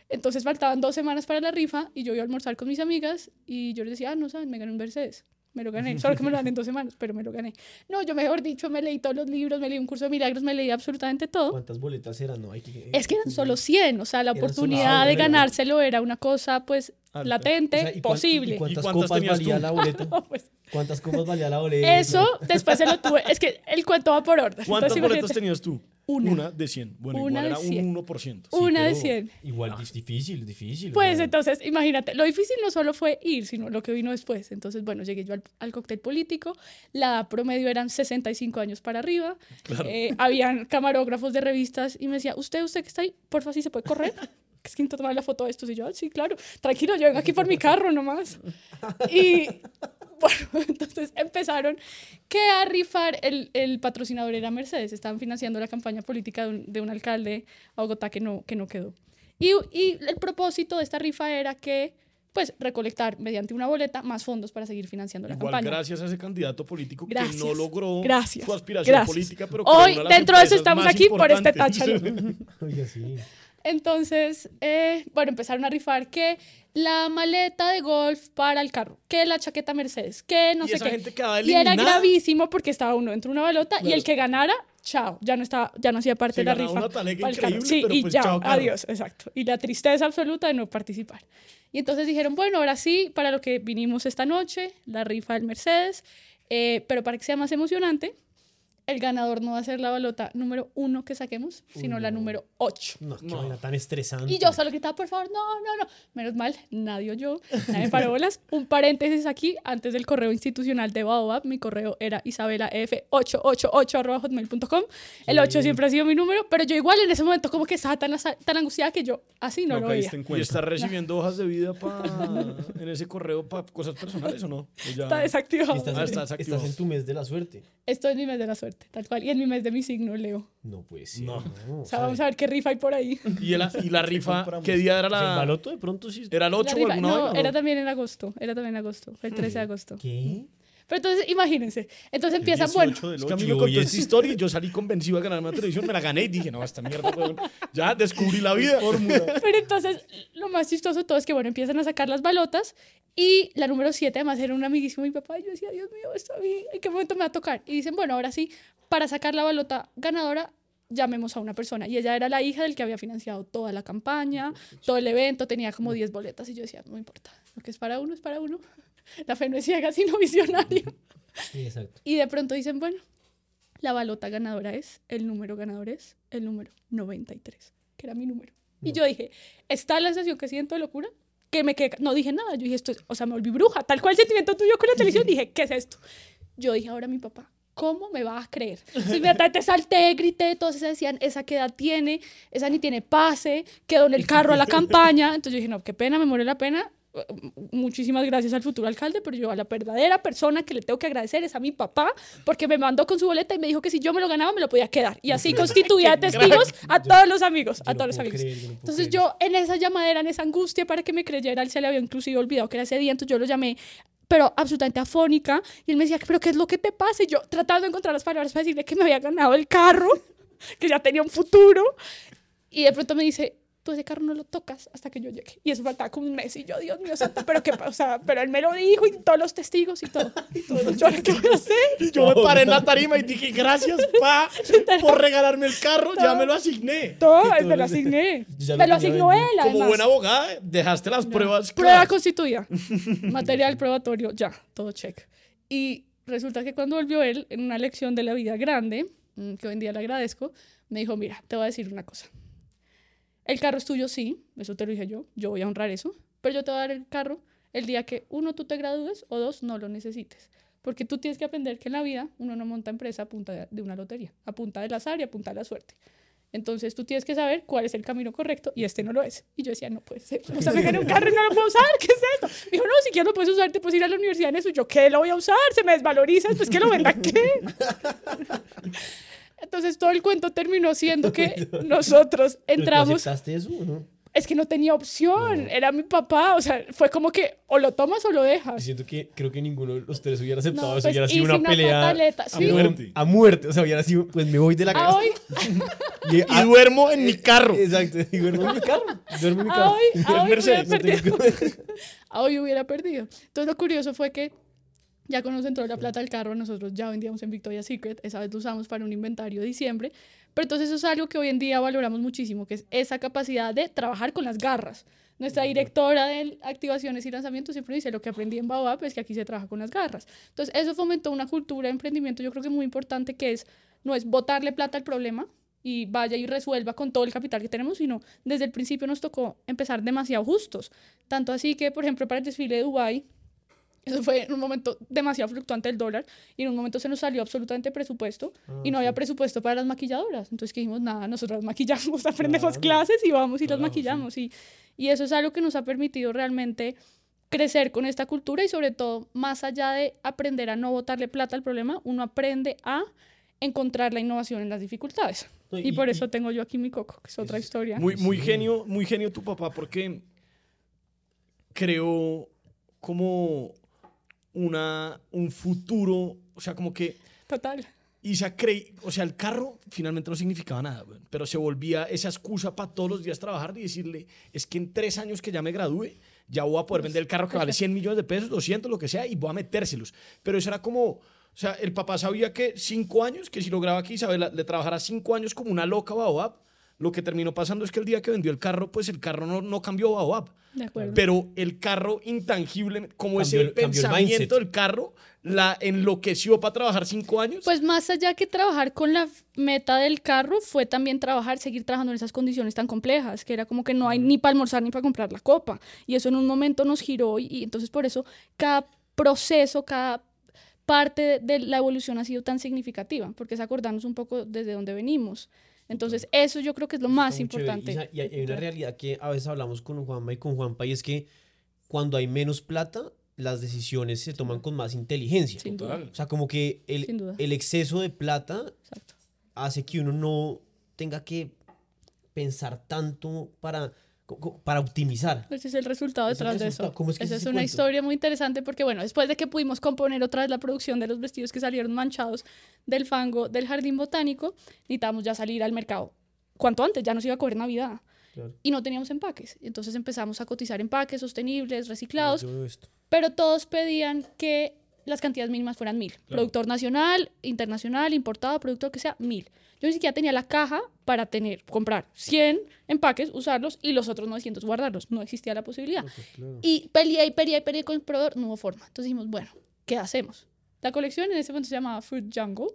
Entonces faltaban dos semanas para la rifa y yo iba a almorzar con mis amigas y yo les decía, ah, no saben, me gané un Mercedes. Me lo gané, solo que me lo dan en dos semanas, pero me lo gané. No, yo mejor dicho, me leí todos los libros, me leí un curso de milagros, me leí absolutamente todo. ¿Cuántas boletas eran? No, hay que... Es que eran solo 100, o sea, la solo- oportunidad ah, de ganárselo era una cosa, pues. Latente, O sea, ¿y posible. ¿Y cuántas, ¿Y cuántas copas valía tú? la boleta? No, pues, ¿Cuántas copas valía la boleta? eso después se lo tuve. Es que el cuento va por orden. ¿Cuántas Entonces, boletas imagínate. tenías tú? Una. Una de 100. Bueno, Una igual era 100. un 1%. Una de pero 100. Igual es difícil, es difícil. o Pues entonces, imagínate, lo difícil no solo fue ir, sino lo que vino después. Entonces, bueno, llegué yo al, al cóctel político, la edad promedio eran 65 años para arriba, Claro. eh, habían camarógrafos de revistas y me decía, usted, usted que está ahí, porfa, si se puede correr. Que es que intento tomar la foto de estos y yo, "Ah, sí, claro, tranquilo, yo vengo aquí por mi carro nomás. Y bueno, entonces empezaron que a rifar, el, el patrocinador era Mercedes, estaban financiando la campaña política de un, de un alcalde a Bogotá que no, que no quedó. Y, y el propósito de esta rifa era que, pues, recolectar mediante una boleta más fondos para seguir financiando la Igual campaña. gracias a ese candidato político que Gracias. no logró Gracias. su aspiración Gracias. política, pero Hoy, dentro de eso, estamos aquí por este táchalo. Oiga, sí. Entonces, eh, bueno, empezaron a rifar que la maleta de golf para el carro, que la chaqueta Mercedes, que no Y sé esa qué. gente y era gravísimo porque estaba uno dentro de una balota y el que ganara, chao, ya no estaba, ya no hacía parte de la rifa. una para el carro. Sí, pero y pues ya, chao, adiós, exacto. Y la tristeza absoluta de no participar. Y entonces dijeron, bueno, ahora sí, para lo que vinimos esta noche, la rifa del Mercedes, eh, pero para que sea más emocionante, el ganador no va a ser la balota número uno que saquemos, sino la número ocho. No, qué No. tan estresante. Y yo solo gritaba, por favor, no, no, no. Menos mal, nadie oyó, nadie me paró bolas. Un paréntesis aquí, antes del correo institucional de Baobab, mi correo era isabelaf888.hotmail.com. El 8 siempre ha sido mi número, pero yo igual en ese momento como que estaba tan, tan angustiada que yo así no, No lo veía. en ¿Y cuenta. está recibiendo hojas de vida pa, en ese correo para cosas personales o no? Ya- Está desactivado. Estás, Ah, en- está desactivado. estás en tu mes de la suerte. Esto es mi mes de la suerte, tal cual. Y en mi mes de mi signo, Leo. No puede ser. No. No. O sea, vamos a ver qué rifa hay por ahí. ¿Y, el- y la rifa, qué día era Pues el la...? baloto de pronto sí. ¿Era el 8 La o rifa- alguna no, era también en agosto. Era también en agosto. Fue el 13 de agosto. ¿Qué? Pero entonces, imagínense. Entonces empiezan, bueno, 18 del Es que a mí 8. me Yo, contó esta es- historia y yo salí convencido a ganarme la televisión, me la gané y dije, no, esta mierda, weón, ya descubrí la vida. Pero entonces, lo más chistoso de todo es que, bueno, empiezan a sacar las balotas y la número 7 además era un amiguísimo de mi papá y yo decía, Dios mío, esto a mí, ¿en qué momento me va a tocar? Y dicen, bueno, ahora sí, para sacar la balota ganadora, llamemos a una persona. Y ella era la hija del que había financiado toda la campaña, todo el evento, tenía como 10 boletas y yo decía, no importa, lo que es para uno es para uno. La fe no es ciega, sino visionaria. Sí, exacto. Y de pronto dicen, bueno, la balota ganadora es, el número ganador es el número 93, que era mi número. Y yo dije, ¿está la sensación que siento de locura? Que me quedé, no dije nada, yo dije, esto es, o sea, me volví bruja, tal cual el sentimiento tuyo con la televisión, dije, ¿qué es esto? Yo dije, ahora mi papá, ¿cómo me vas a creer? Entonces inmediatamente salté, grité, todos se decían, ¿esa qué edad tiene? Esa ni tiene pase, quedó en el carro a la campaña. Entonces yo dije, no, qué pena, me muere la pena. Muchísimas gracias al futuro alcalde, pero yo a la verdadera persona que le tengo que agradecer es a mi papá, porque me mandó con su boleta y me dijo que si yo me lo ganaba me lo podía quedar. Y así constituía testigos a todos los amigos, a todos los amigos. Entonces yo en esa llamadera, en esa angustia para que me creyera, él se le había inclusive olvidado que era ese día, entonces yo lo llamé pero absolutamente afónica y él me decía, pero ¿qué es lo que te pasa? Y yo tratando de encontrar las palabras para decirle que me había ganado el carro, que ya tenía un futuro y de pronto me dice, tú ese carro no lo tocas hasta que yo llegue. Y eso faltaba como un mes y yo, Dios mío, santo, pero qué pasa, o sea, pero él me lo dijo y todos los testigos y todo. Y todo, yo, ¿ahora ¿qué voy a hacer? Y yo me paré en la tarima y dije, gracias, pa, por regalarme el carro, ya me lo asigné. Todo, me lo asigné. Me lo asignó él, Como buena abogada, dejaste las pruebas Prueba claras. constituida. Material probatorio, ya, todo check. Y resulta que cuando volvió él, en una lección de la vida grande, mm, que hoy en día le agradezco, me dijo, mira, te voy a decir una cosa. El carro es tuyo, sí, eso te lo dije yo, yo voy a honrar eso, pero yo te voy a dar el carro el día que, uno, tú te gradúes o dos, no lo necesites. Porque tú tienes que aprender que en la vida uno no monta empresa a punta de, una lotería, a punta del azar y a punta de la suerte. Entonces tú tienes que saber cuál es el camino correcto y este no lo es. Y yo decía, no puede ser. O sea, me gané un carro y no lo puedo usar. ¿Qué es esto? Me dijo, no, si quieres lo puedes usar, te puedes ir a la universidad en eso. Y yo, ¿qué lo voy a usar? Se me desvaloriza. Pues que lo venda, ¿qué? Entonces todo el cuento terminó siendo que nosotros ¿Pero tú entramos. aceptaste eso o no? Es que no tenía opción. Era mi papá. O sea, fue como que o lo tomas o lo dejas. siento que creo que ninguno de los tres hubiera aceptado No, eso. pues, hubiera sido una una pelea pataleta, a, sí. muerte. a muerte. O sea, hubiera sido, pues me voy de la A casa. hoy, Y, Y duermo en mi carro. Exacto. Y duermo en mi carro. Duermo en mi a carro. hoy, a hoy hubiera Mercedes, No perdido. a hoy hubiera perdido. Entonces lo curioso fue que ya cuando nos entró la plata del carro, nosotros ya vendíamos en Victoria's Secret, esa vez lo usamos para un inventario de diciembre, pero entonces eso es algo que hoy en día valoramos muchísimo, que es esa capacidad de trabajar con las garras. Nuestra directora de activaciones y lanzamientos siempre dice, lo que aprendí en Baobab es que aquí se trabaja con las garras. Entonces eso fomentó una cultura de emprendimiento, yo creo que muy importante, que es, no es botarle plata al problema, y vaya y resuelva con todo el capital que tenemos, sino desde el principio nos tocó empezar demasiado justos. Tanto así que, por ejemplo, para el desfile de Dubái, eso fue en un momento demasiado fluctuante el dólar y en un momento se nos salió absolutamente presupuesto y no había presupuesto para las maquilladoras. Entonces que dijimos, nada, nosotros maquillamos, aprendemos Claro. clases y vamos y las Claro, sí. maquillamos. Y, y eso es algo que nos ha permitido realmente crecer con esta cultura y sobre todo, más allá de aprender a no botarle plata al problema, uno aprende a encontrar la innovación en las dificultades. No, Y, y- por y- eso tengo yo aquí mi coco, que es otra historia. Muy, muy Sí. genio, muy genio tu papá porque creó como una, un futuro, o sea, como que Total. Isa creí, o sea, el carro finalmente no significaba nada, pero se volvía esa excusa para todos los días trabajar y decirle, es que en tres años que ya me gradúe, ya voy a poder vender el carro que vale 100 millones de pesos, 200, lo que sea, y voy a metérselos. Pero eso era como, o sea, el papá sabía que cinco años, que si lograba que Isabela le trabajara cinco años como una loca Baobab, lo que terminó pasando es que el día que vendió el carro, pues el carro no, no cambió Baobab. De acuerdo. Pero el carro intangible, como Cambió ese el- cambió el pensamiento del carro, la enloqueció para trabajar cinco años. Pues más allá que trabajar con la meta del carro, fue también trabajar, seguir trabajando en esas condiciones tan complejas, que era como que no hay ni para almorzar ni para comprar la copa. Y eso en un momento nos giró y, y entonces por eso cada proceso, cada parte de, la evolución ha sido tan significativa, porque es acordarnos un poco desde dónde venimos. Entonces eso yo creo que es lo más Está muy chévere. importante. Y, hay hay una realidad que a veces hablamos con Juanma y con Juanpa y es que cuando hay menos plata, las decisiones se toman con más inteligencia. Sin duda. O sea, como que el, el exceso de plata Exacto. hace que uno no tenga que pensar tanto para, para optimizar. Ese es el resultado Ese es el detrás de eso. ¿Cómo es que es Esa es una cuento? historia muy interesante porque, bueno, después de que pudimos componer otra vez la producción de los vestidos que salieron manchados del fango del jardín botánico, necesitábamos ya salir al mercado. Cuanto antes, ya nos iba a coger Navidad. Claro. Y no teníamos empaques. Entonces empezamos a cotizar empaques sostenibles, reciclados, pero todos pedían que las cantidades mínimas fueran mil. Productor nacional, internacional, importado, productor que sea mil. Yo ni siquiera tenía la caja para tener, comprar 100 empaques, usarlos y los otros 900 guardarlos. No existía la posibilidad. Y peleé y peleé y peleé con el proveedor, no hubo forma. Entonces dijimos, bueno, ¿qué hacemos? La colección en ese momento se llamaba Fruit Jungle.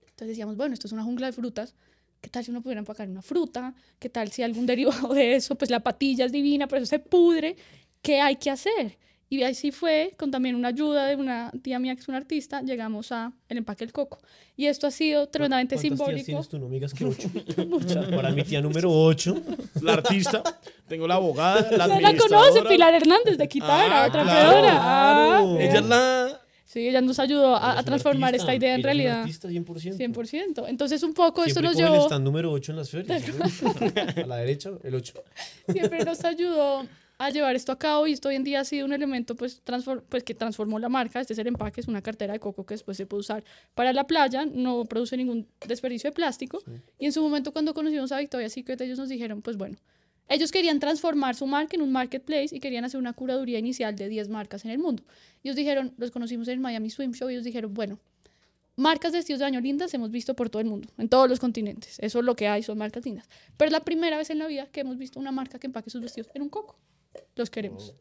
Entonces decíamos, bueno, esto es una jungla de frutas. ¿Qué tal si uno pudiera empacar una fruta? ¿Qué tal si algún derivado de eso? Pues la patilla es divina, pero eso se pudre. ¿Qué hay que hacer? Y así fue, con también una ayuda de una tía mía que es una artista, llegamos a el empaque del coco. Y esto ha sido tremendamente ¿Cuántas tías simbólico. tienes tú? No me digas que ocho. Para mi tía número 8. La artista, tengo la abogada, la ¿Usted la conoce? Pilar Hernández de Kitara, Ah, otra claro. creadora. Ah, Claro. Ella es la... Sí, ella nos ayudó a, a transformar esta idea en realidad. Artista 100%. 100%. Entonces, un poco esto Siempre nos coge el llevó, stand número 8 en las ferias. ¿no? a la derecha, el 8. siempre nos ayudó a llevar esto a cabo y esto hoy en día ha sido un elemento pues, pues que transformó la marca. Este es el empaque, es una cartera de coco que después se puede usar para la playa, no produce ningún desperdicio de plástico. Y en su momento cuando conocimos a Victoria's Secret, ellos nos dijeron, pues bueno, ellos querían transformar su marca en un marketplace y querían hacer una curaduría inicial de 10 marcas en el mundo. Ellos dijeron, los conocimos en el Miami Swim Show, y ellos dijeron, bueno, marcas de vestidos de baño lindas hemos visto por todo el mundo, en todos los continentes. Eso es lo que hay, son marcas lindas. Pero es la primera vez en la vida que hemos visto una marca que empaque sus vestidos en un coco. Los queremos.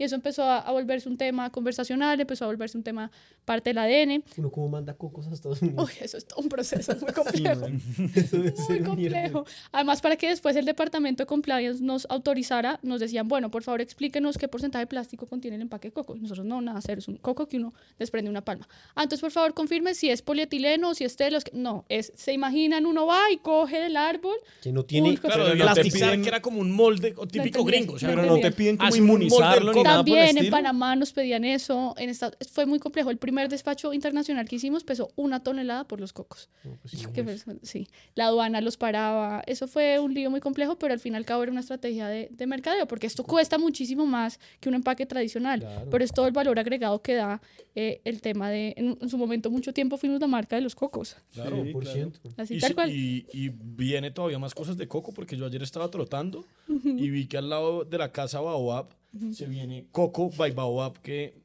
Y eso empezó a, a volverse un tema conversacional, empezó a volverse un tema parte del ADN. Uno como manda cocos a Estados Unidos. Uy, eso es todo un proceso muy complejo. Eso Muy complejo. Además, para que después el departamento de compliance nos autorizara, nos decían, bueno, por favor, explíquenos qué porcentaje de plástico contiene el empaque de coco. Y nosotros, no, nada, cero, es un coco que uno desprende una palma. Ah, entonces, por favor, confirme si es polietileno o si es telos. No, es, se imaginan, uno va y coge del árbol. Que no tiene. Uy, Claro, Pero de no plastizar, piden- que era como un molde típico entendí, gringo. O sea, no Pero no te piden como un inmunizarlo ni por También en. Panamá nos pedían eso. En esta, fue muy complejo. El primer despacho internacional que hicimos pesó una tonelada por los cocos. No, pues sí, Que pues, fue- sí, la aduana los paraba. Eso fue un lío muy complejo, pero al fin y al cabo era una estrategia de, de mercadeo, porque esto cuesta muchísimo más que un empaque tradicional. Claro. Pero es todo el valor agregado que da eh, el tema de. En, en su momento, mucho tiempo fuimos la marca de los cocos. Claro, por claro. ciento. Así Y, tal sí- cual. y- y viene todavía más cosas de coco porque yo ayer estaba trotando y vi que al lado de la casa Baobab se viene Coco by Baobab que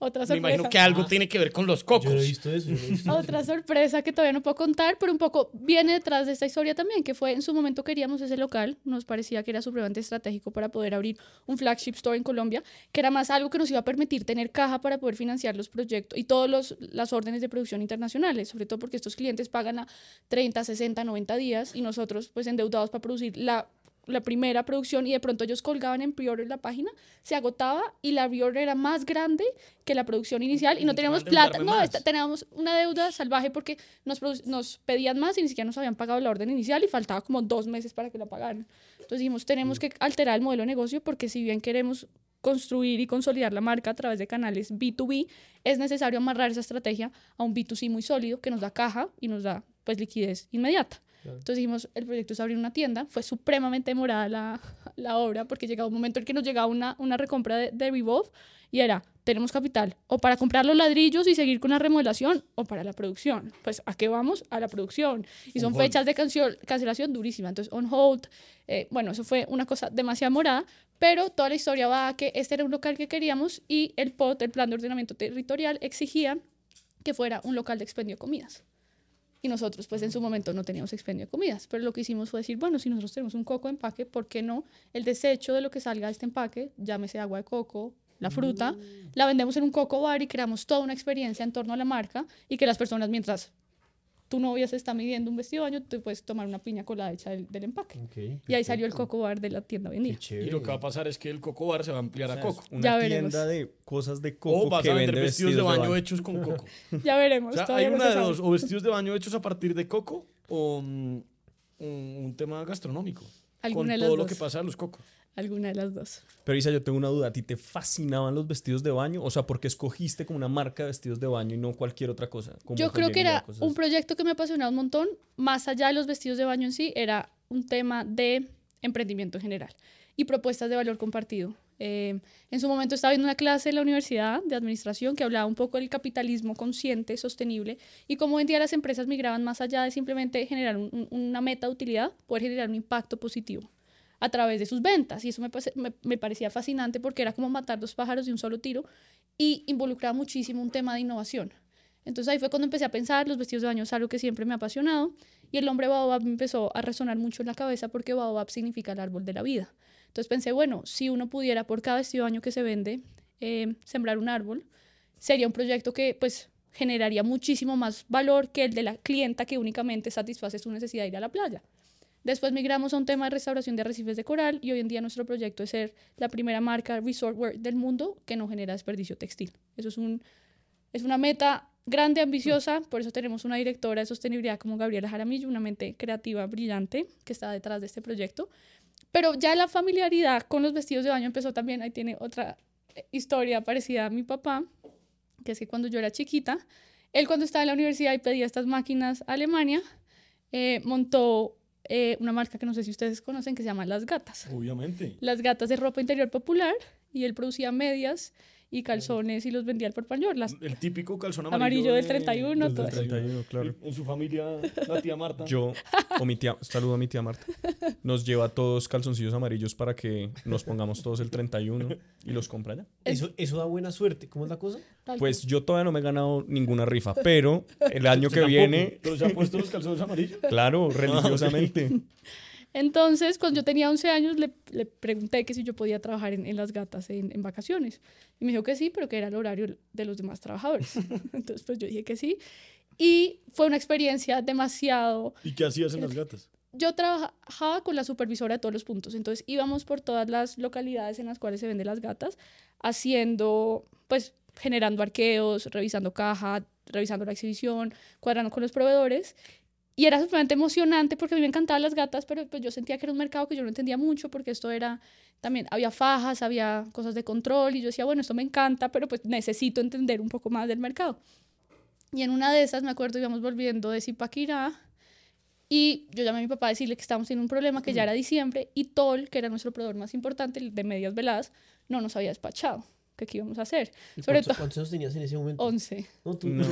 Otra Me sorpresa. imagino que algo Ah. tiene que ver con los Yo cocos. no he visto eso. yo he visto Otra sorpresa que todavía no puedo contar, pero un poco viene detrás de esta historia también, que fue en su momento queríamos ese local, nos parecía que era supremamente estratégico para poder abrir un flagship store en Colombia, que era más algo que nos iba a permitir tener caja para poder financiar los proyectos y todas las órdenes de producción internacionales, sobre todo porque estos clientes pagan a 30, 60, 90 días y nosotros pues endeudados para producir la la primera producción y de pronto ellos colgaban en pre-order la página, se agotaba y la pre-order era más grande que la producción inicial y no teníamos plata, no, esta- teníamos una deuda salvaje porque nos, nos pedían más y ni siquiera nos habían pagado la orden inicial y faltaba como dos meses para que la pagaran. Entonces dijimos, tenemos que alterar el modelo de negocio porque si bien queremos construir y consolidar la marca a través de canales B2B, es necesario amarrar esa estrategia a un B2C muy sólido que nos da caja y nos da pues liquidez inmediata. Entonces dijimos, el proyecto es abrir una tienda. Fue supremamente demorada la, la obra porque llegaba un momento en que nos llegaba una, una recompra de, de Revolve y era, tenemos capital o para comprar los ladrillos y seguir con la remodelación o para la producción. Pues, ¿a qué vamos? A la producción. Y son fechas de cancelación durísimas. Entonces, on hold. eh, bueno, eso fue una cosa demasiado morada, pero toda la historia va a que este era un local que queríamos y el POT, el Plan de Ordenamiento Territorial, exigía que fuera un local de expendio de comidas. Y nosotros, pues en su momento no teníamos expendio de comidas, pero lo que hicimos fue decir, bueno, si nosotros tenemos un coco de empaque, ¿por qué no el desecho de lo que salga de este empaque, llámese agua de coco, la fruta, la vendemos en un coco bar y creamos toda una experiencia en torno a la marca y que las personas, mientras tu novia se está midiendo un vestido de baño, tú puedes tomar una piña colada hecha del, del empaque. Y ahí salió el coco bar de la tienda vendida. Qué chévere. Y lo que va a pasar es que el coco bar se va a ampliar a coco. Una Ya veremos. tienda de cosas de O coco vas que a vender vende vestidos de baño hechos con coco. Ya veremos. O sea, hay una de dos, o vestidos de baño hechos a partir de coco o mm, un, un tema gastronómico. Con todo lo que pasa a los cocos. Alguna de las dos. Pero Isa, yo tengo una duda. ¿A ti te fascinaban los vestidos de baño? O sea, ¿por qué escogiste como una marca de vestidos de baño y no cualquier otra cosa? Como Yo creo que era un proyecto que me apasionaba un montón, más allá de los vestidos de baño en sí, era un tema de emprendimiento en general y propuestas de valor compartido. Eh, en su momento estaba viendo una clase en la universidad de administración que hablaba un poco del capitalismo consciente, sostenible, y cómo hoy en día las empresas migraban más allá de simplemente generar un- un- una meta de utilidad, poder generar un impacto positivo a través de sus ventas. Y eso me, parecía fascinante porque era como matar dos pájaros de un solo tiro y involucraba muchísimo un tema de innovación. Entonces ahí fue cuando empecé a pensar, los vestidos de baño es algo que siempre me ha apasionado y el nombre Baobab me empezó a resonar mucho en la cabeza porque Baobab significa el árbol de la vida. Entonces pensé, bueno, si uno pudiera por cada vestido de baño que se vende eh, sembrar un árbol, sería un proyecto que pues generaría muchísimo más valor que el de la clienta que únicamente satisface su necesidad de ir a la playa. Después migramos a un tema de restauración de arrecifes de coral y hoy en día nuestro proyecto es ser la primera marca resort wear del mundo que no genera desperdicio textil. Eso es, un, es una meta grande, ambiciosa, por eso tenemos una directora de sostenibilidad como Gabriela Jaramillo, una mente creativa brillante que está detrás de este proyecto. Pero ya la familiaridad con los vestidos de baño empezó también, ahí tiene otra eh, historia parecida a mi papá, que es que cuando yo era chiquita, él cuando estaba en la universidad y pedía estas máquinas a Alemania, eh, montó eh, una marca que no sé si ustedes conocen que se llama Las Gatas. Obviamente. Las Gatas de ropa interior popular y él producía medias y calzones y los vendía al por mayor. Las, El típico calzón Amarillo amarillo. del de- 31, del todo. 31, claro. En su familia, la tía Marta. Yo, o mi tía, saludo a mi tía Marta, nos lleva todos calzoncillos amarillos para que nos pongamos todos el 31 y los compra ya. Eso, eso da buena suerte. ¿Cómo es la cosa? Pues yo todavía no me he ganado ninguna rifa, pero el año que tampoco. viene, ¿Pero se han puesto los calzones amarillos? claro, religiosamente. Entonces, cuando yo tenía 11 años, le, le pregunté que si yo podía trabajar en, en las gatas en, en vacaciones. Y me dijo que sí, pero que era el horario de los demás trabajadores. Entonces, pues yo dije que sí. Y fue una experiencia demasiado ¿Y qué hacías en las gatas? yo trabajaba con la supervisora de todos los puntos, entonces íbamos por todas las localidades en las cuales se venden las gatas, haciendo, pues, generando arqueos, revisando caja, revisando la exhibición, cuadrando con los proveedores. Y era sumamente emocionante porque a mí me encantaban las gatas, pero pues yo sentía que era un mercado que yo no entendía mucho porque esto era, también había fajas, había cosas de control y yo decía, bueno, esto me encanta, pero pues necesito entender un poco más del mercado. Y en una de esas, me acuerdo, íbamos volviendo de Zipaquirá y yo llamé a mi papá a decirle que estábamos teniendo un problema, que ya era diciembre, y Tol, que era nuestro proveedor más importante, de medias veladas, no nos había despachado. Que qué íbamos a hacer. ¿Y Sobre cuántos, todo cuántos años tenías en ese momento? 11. No, tú. No,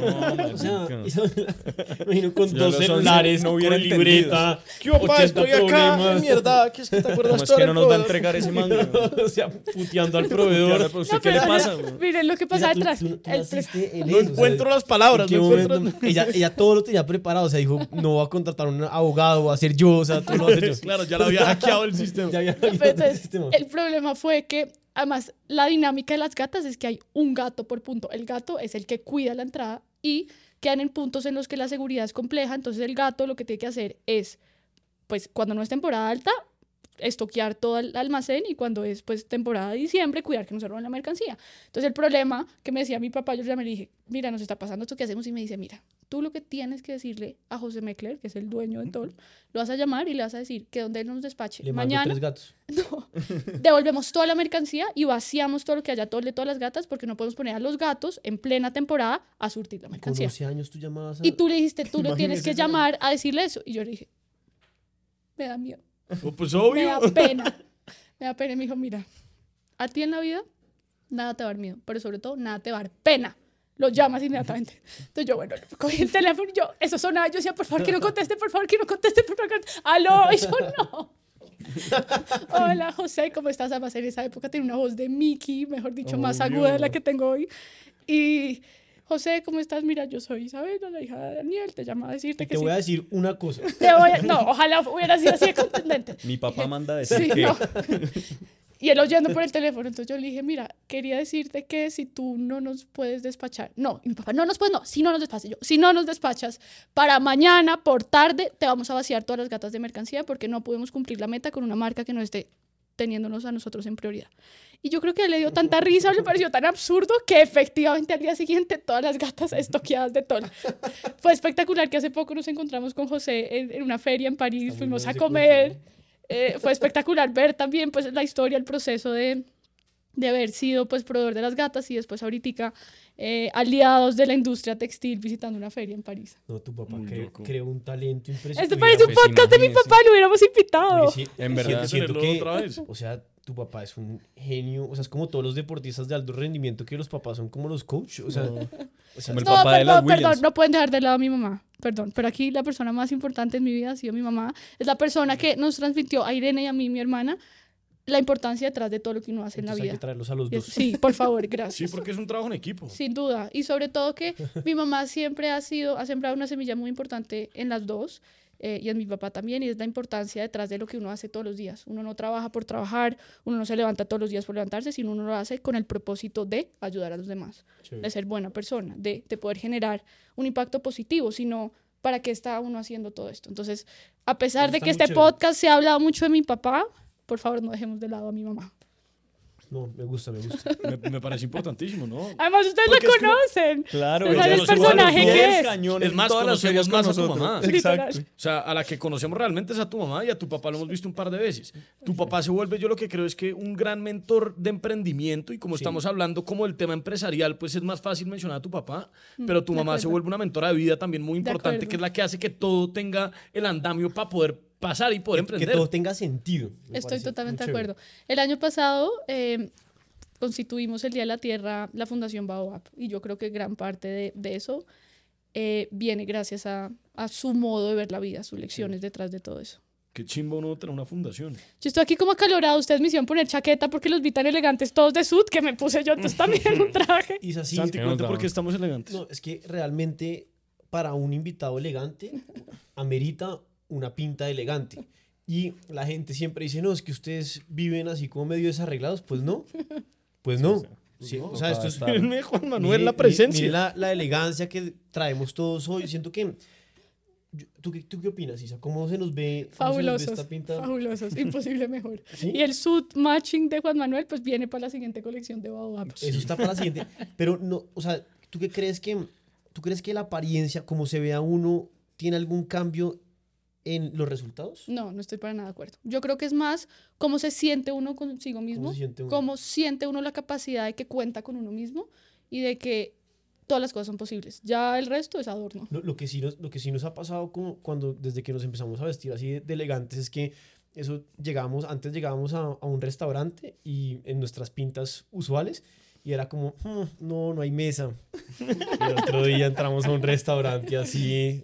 o sea, imagino con dos celulares, no hubiera libreta. ¿Qué opa? 80 Estoy acá, problemas. mierda, ¿qué es que te acuerdas ¿Cómo es todo que no nos va a entregar ese mango? o sea, puteando al proveedor. ¿Usted No, qué le pasa? Miren lo que pasa Isa, tú- detrás. tú- tú El naciste en No eso, o sea, encuentro las palabras, ¿en qué no encuentro... momento? ella, ella todo lo tenía preparado, o sea, dijo, no voy a contratar a un abogado, voy a ser yo, o sea, tú lo vas a hacer yo. Claro, ya lo había hackeado el sistema. Ya había hackeado el sistema. el problema fue que, además, la dinámica de las gatas es que hay un gato por punto. El gato es el que cuida la entrada y quedan en puntos en los que la seguridad es compleja. Entonces, el gato lo que tiene que hacer es, pues, cuando no es temporada alta, estoquear todo el almacén y cuando es, pues, temporada de diciembre, cuidar que no se roben la mercancía. Entonces, el problema que me decía mi papá, yo ya me dije, mira, nos está pasando esto, ¿qué hacemos? Y me dice, mira, tú lo que tienes que decirle a José Meckler, que es el dueño de todo, lo vas a llamar y le vas a decir que donde él nos despache Le mañana tres gatos. no. Devolvemos toda la mercancía y vaciamos todo lo que haya todo de todas las gatas porque no podemos poner a los gatos en plena temporada a surtir la Con mercancía. 11 años tú llamabas a... Y tú le dijiste, tú lo tienes que llamar a decirle eso. Y yo le dije, me da miedo, Oh, Pues me obvio. da pena. Me da pena. Y me dijo, mira, a ti en la vida nada te va a dar miedo, pero sobre todo nada te va a dar pena. Lo llamas inmediatamente. Entonces yo, bueno, cogí el teléfono y yo, eso sonaba. Yo decía, por favor, que no conteste, por favor, que no conteste, por favor. que- Aló, y yo no. Hola, José, ¿cómo estás? Además, en esa época tenía una voz de Mickey, mejor dicho, más Obvio. aguda de la que tengo hoy. Y, José, ¿cómo estás? Mira, yo soy Isabela, la hija de Daniel, te llamo a decirte Y que te sí. voy a decir una cosa. Te voy a- No, ojalá hubiera sido así de contundente. Mi papá manda a decir Sí, que... no. Y él oyendo por el teléfono, entonces yo le dije, mira, quería decirte que si tú no nos puedes despachar, no, y mi papá, no nos puedes, no, si no nos despachas, yo, si no nos despachas, para mañana, por tarde, te vamos a vaciar todas las gatas de mercancía porque no podemos cumplir la meta con una marca que no esté teniéndonos a nosotros en prioridad. Y yo creo que le dio tanta risa, le pareció tan absurdo que efectivamente al día siguiente todas las gatas estoqueadas de todo. Fue espectacular que hace poco nos encontramos con José en, en una feria en París, fuimos a comer. Eh, fue espectacular ver también pues la historia, el proceso de, de haber sido pues proveedor de las gatas y después ahorita eh, aliados de la industria textil visitando una feria en París. No, tu papá Muy cre- loco. creó un talento impresionante. Este parece un pues, podcast de mi papá, lo hubiéramos invitado. Sí, En verdad. siento- siento que, otra vez. o sea, tu papá es un genio, o sea, es como todos los deportistas de alto rendimiento que los papás son como los coaches, o sea, o sea, Como el no, papá de las perdón, perdón, no pueden dejar de lado a mi mamá. Perdón, pero aquí la persona más importante en mi vida ha sido mi mamá. Es la persona que nos transmitió a Irene y a mí, mi hermana, la importancia detrás de todo lo que uno hace en la entonces hay vida. que traerlos a los dos. Sí, por favor, Sí, gracias. porque es un trabajo en equipo. Sin duda. Y sobre todo que mi mamá siempre ha sido, ha sembrado una semilla muy importante en las dos. eh, y en mi papá también, y es la importancia detrás de lo que uno hace todos los días. Uno no trabaja por trabajar, uno no se levanta todos los días por levantarse, sino uno lo hace con el propósito de ayudar a los demás, de ser buena persona, de, de poder generar un impacto positivo, sino para qué está uno haciendo todo esto. Entonces, a pesar de que este chévere. podcast se ha hablado mucho de mi papá, por favor no dejemos de lado a mi mamá. No, me gusta, me gusta. Me, me parece importantísimo, ¿no? Además, ustedes Porque conocen. Claro, Pero ella ¿sabes nos el personaje que es? cañón Es más, todas las conocemos más a tu mamá. Exacto. O sea, a la que conocemos realmente es a tu mamá y a tu papá lo hemos visto un par de veces. Tu papá se vuelve, yo lo que creo es que un gran mentor de emprendimiento y como Sí. estamos hablando como el tema empresarial, pues es más fácil mencionar a tu papá, pero tu Mm, mamá se vuelve una mentora de vida también muy importante, que es la que hace que todo tenga el andamio para poder pasar y poder que emprender. todo tenga sentido. Estoy totalmente de acuerdo. El año pasado eh, constituimos el Día de la Tierra, la Fundación Baobab, y yo creo que gran parte de, de eso eh, viene gracias a, a su modo de ver la vida, sus lecciones detrás de todo eso. Qué chimbo uno tener una fundación. Yo estoy aquí como acalorado, ustedes me hicieron poner chaqueta porque los vi tan elegantes todos de sud que me puse yo entonces también un traje. Y es así. Santi, que cuenta por qué estamos elegantes. No, es que realmente para un invitado elegante amerita una pinta elegante. Y la gente siempre dice, no, es que ustedes viven así como medio desarreglados. Pues no, pues no. Sí, o sea, esto es... Mírenme, Juan Manuel, Mire- la presencia. mire la, la elegancia que traemos todos hoy. Siento que... yo- ¿Tú qué, ¿Tú qué opinas, Isa? ¿Cómo se nos ve, cómo se nos ve Fabulosos, esta pinta? fabulosos, imposible mejor. ¿Sí? Y el sud matching de Juan Manuel pues viene para la siguiente colección de Baobab. Eso está para la siguiente. Pero no, o sea, ¿tú qué crees que, tú crees que la apariencia, como se ve a uno, tiene algún cambio en los resultados? No, no estoy para nada de acuerdo. Yo creo que es más cómo se siente uno consigo mismo, se siente uno? cómo siente uno la capacidad de que cuenta con uno mismo y de que todas las cosas son posibles. Ya el resto es adorno. Lo, lo que sí nos, lo que sí nos ha pasado como cuando, desde que nos empezamos a vestir así de, de elegantes es que eso llegábamos, antes llegábamos a, a un restaurante y en nuestras pintas usuales y era como, "Hmm, no, no hay mesa. Y el otro día entramos a un restaurante así.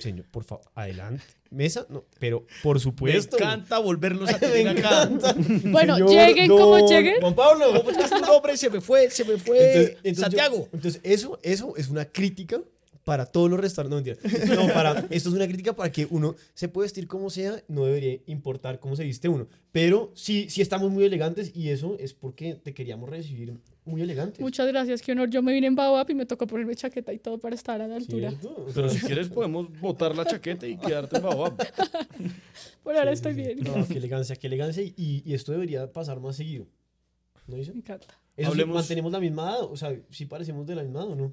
Señor, por favor, adelante. ¿Mesa? No, pero por Me supuesto. encanta volverlos a Me tener acá. encanta. Bueno, Señor, lleguen como don lleguen. Juan Pablo. ¿Cómo es que es tu nombre? Se me fue, se me fue. Entonces, entonces yo- Santiago. entonces, eso, eso es una crítica para todos los restaurantes. No, mentira. No, para, esto es una crítica para que uno se puede vestir como sea, no debería importar cómo se viste uno. Pero sí, sí estamos muy elegantes y eso es porque te queríamos recibir muy elegantes. Muchas gracias, qué honor. Yo me vine en Baobab y me tocó ponerme chaqueta y todo para estar a la altura. ¿Cierto? Pero si quieres podemos botar la chaqueta y quedarte en Baobab. Por ahora Sí, estoy sí, sí. bien. No, qué elegancia, qué elegancia. Y, y esto debería pasar más seguido. ¿No dice? Me encanta. Eso sí, Hablemos- mantenemos la misma edad. O sea, sí parecemos de la misma edad, ¿o no?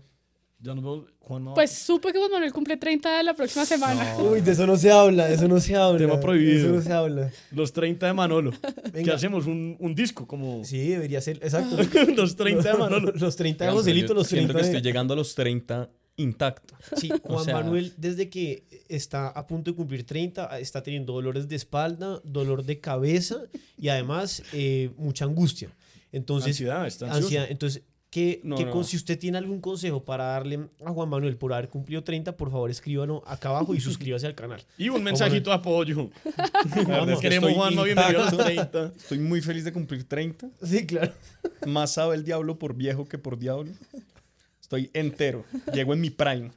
Ya nos vemos, Juanma. Pues supe que Juan Manuel cumple 30 la próxima semana. Uy, de eso no se habla, de eso no se habla. Tema prohibido. De eso no se habla. Los 30 de Manolo. ¿Qué Venga. hacemos? Un, un disco como Sí, debería ser, exacto. los 30 de Manolo. Los 30 de Joselito, los 30 Siento que de... estoy llegando a los 30 intacto. Sí, Juan sea- Manuel, desde que está a punto de cumplir 30, está teniendo dolores de espalda, dolor de cabeza y además eh, mucha angustia. Entonces, Ansiedad, está ansiedad. Entonces, ¿qué, No, qué no. si usted tiene algún consejo para darle a Juan Manuel por haber cumplido 30, por favor escríbanos acá abajo y suscríbase al canal. Y un mensajito de apoyo. que Queremos estoy Juanma, bienvenido a los intacto. 30. Estoy muy feliz de cumplir 30. Sí, claro. Más sabe el diablo por viejo que por diablo. Estoy entero. Llego en mi prime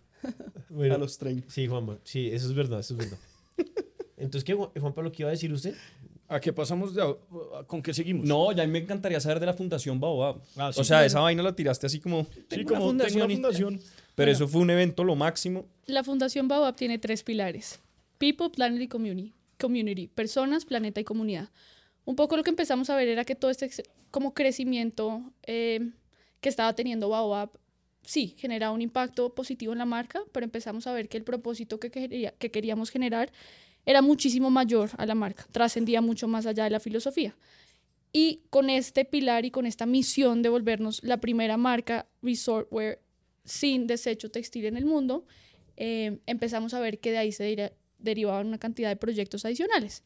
Bueno, a los 30. Sí, Juanma, sí, eso es verdad, eso es verdad. Entonces, ¿qué, Juan Juan Pablo, qué iba a decir usted? ¿A qué pasamos? de, ¿Con qué seguimos? No, ya me encantaría saber de la Fundación Baobab. Ah, sí, o sea, claro. esa vaina la tiraste así como... Sí, como una tengo una fundación. Pero eso fue un evento lo máximo. La Fundación Baobab tiene tres pilares. People, Planet y Community. Community. Personas, planeta y comunidad. Un poco lo que empezamos a ver era que todo este como crecimiento eh, que estaba teniendo Baobab, sí, generaba un impacto positivo en la marca, pero empezamos a ver que el propósito que, quería- que queríamos generar era muchísimo mayor a la marca, trascendía mucho más allá de la filosofía. Y con este pilar y con esta misión de volvernos la primera marca resortwear sin desecho textil en el mundo, eh, empezamos a ver que de ahí se deri- derivaban una cantidad de proyectos adicionales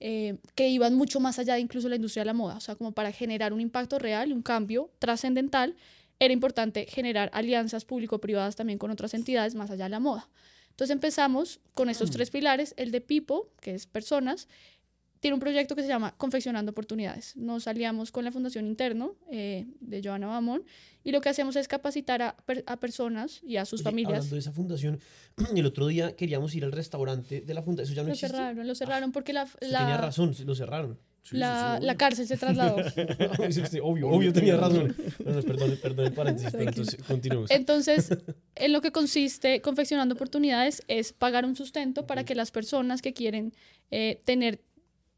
eh, que iban mucho más allá de incluso la industria de la moda. O sea, como para generar un impacto real un cambio trascendental, era importante generar alianzas público-privadas también con otras entidades más allá de la moda. Entonces empezamos con estos tres pilares, el de People, que es personas, tiene un proyecto que se llama Confeccionando Oportunidades. Nos aliamos con la Fundación Interno eh, de Joana Bamón y lo que hacemos es capacitar a, per- a personas y a sus Oye, familias. Hablando de esa fundación, el otro día queríamos ir al restaurante de la fundación. Eso ya no Lo existe. cerraron, lo cerraron porque la, la, tenía razón, lo cerraron. Sí, la, sí, sí, la cárcel se trasladó. Sí, sí, obvio, obvio, tenía razón. No, no, perdón, perdón el paréntesis, pero Tranquilo. entonces continuemos. Entonces, en lo que consiste confeccionando oportunidades es pagar un sustento para que las personas que quieren eh, tener,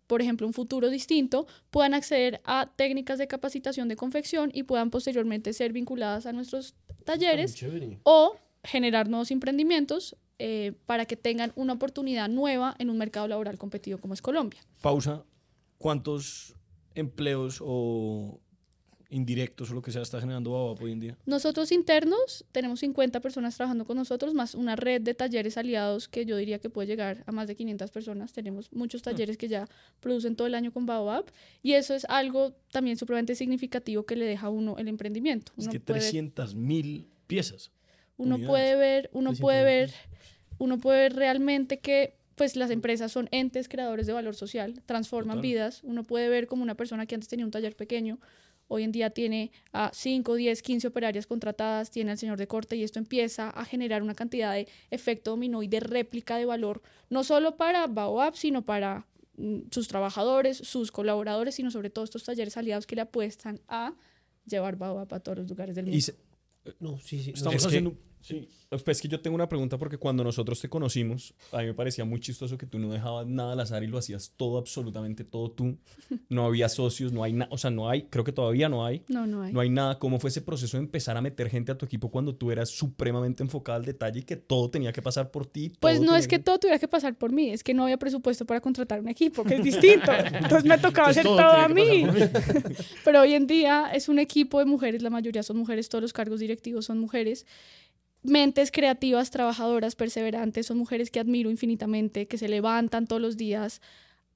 por ejemplo, un futuro distinto, puedan acceder a técnicas de capacitación de confección y puedan posteriormente ser vinculadas a nuestros talleres o generar nuevos emprendimientos eh, para que tengan una oportunidad nueva en un mercado laboral competitivo como es Colombia. Pausa. ¿Cuántos empleos o indirectos o lo que sea está generando Baobab hoy en día? Nosotros internos tenemos 50 personas trabajando con nosotros, más una red de talleres aliados que yo diría que puede llegar a más de 500 personas. Tenemos muchos talleres que ya producen todo el año con Baobab y eso es algo también supremamente significativo que le deja a uno el emprendimiento. Es Uno que puede- 300 mil piezas. uno unidades. puede ver, uno 300 puede ver, uno puede ver realmente que pues las empresas son entes creadores de valor social, transforman Total. vidas. Uno puede ver como una persona que antes tenía un taller pequeño, hoy en día tiene a 5, 10, 15 operarias contratadas, tiene al señor de corte y esto empieza a generar una cantidad de efecto dominó y de réplica de valor, no solo para Baobab, sino para mm, sus trabajadores, sus colaboradores, sino sobre todo estos talleres aliados que le apuestan a llevar Baobab a todos los lugares del mundo. Y se- No, sí, sí. no, Estamos Es que- haciendo... sí. Pues que yo tengo una pregunta porque cuando nosotros te conocimos, a mí me parecía muy chistoso que tú no dejabas nada al azar y lo hacías todo, absolutamente todo tú. No había socios, no hay nada, o sea, no hay, creo que todavía no hay. No, no hay. No hay nada. ¿Cómo fue ese proceso de empezar a meter gente a tu equipo cuando tú eras supremamente enfocada al detalle y que todo tenía que pasar por ti? Pues no tenía es que todo tuviera que pasar por mí, es que no había presupuesto para contratar un equipo, que es distinto. Entonces me tocaba Entonces hacer todo todo, a mí. Pero hoy en día es un equipo de mujeres, la mayoría son mujeres, todos los cargos directivos son mujeres. Mentes creativas, trabajadoras, perseverantes, son mujeres que admiro infinitamente, que se levantan todos los días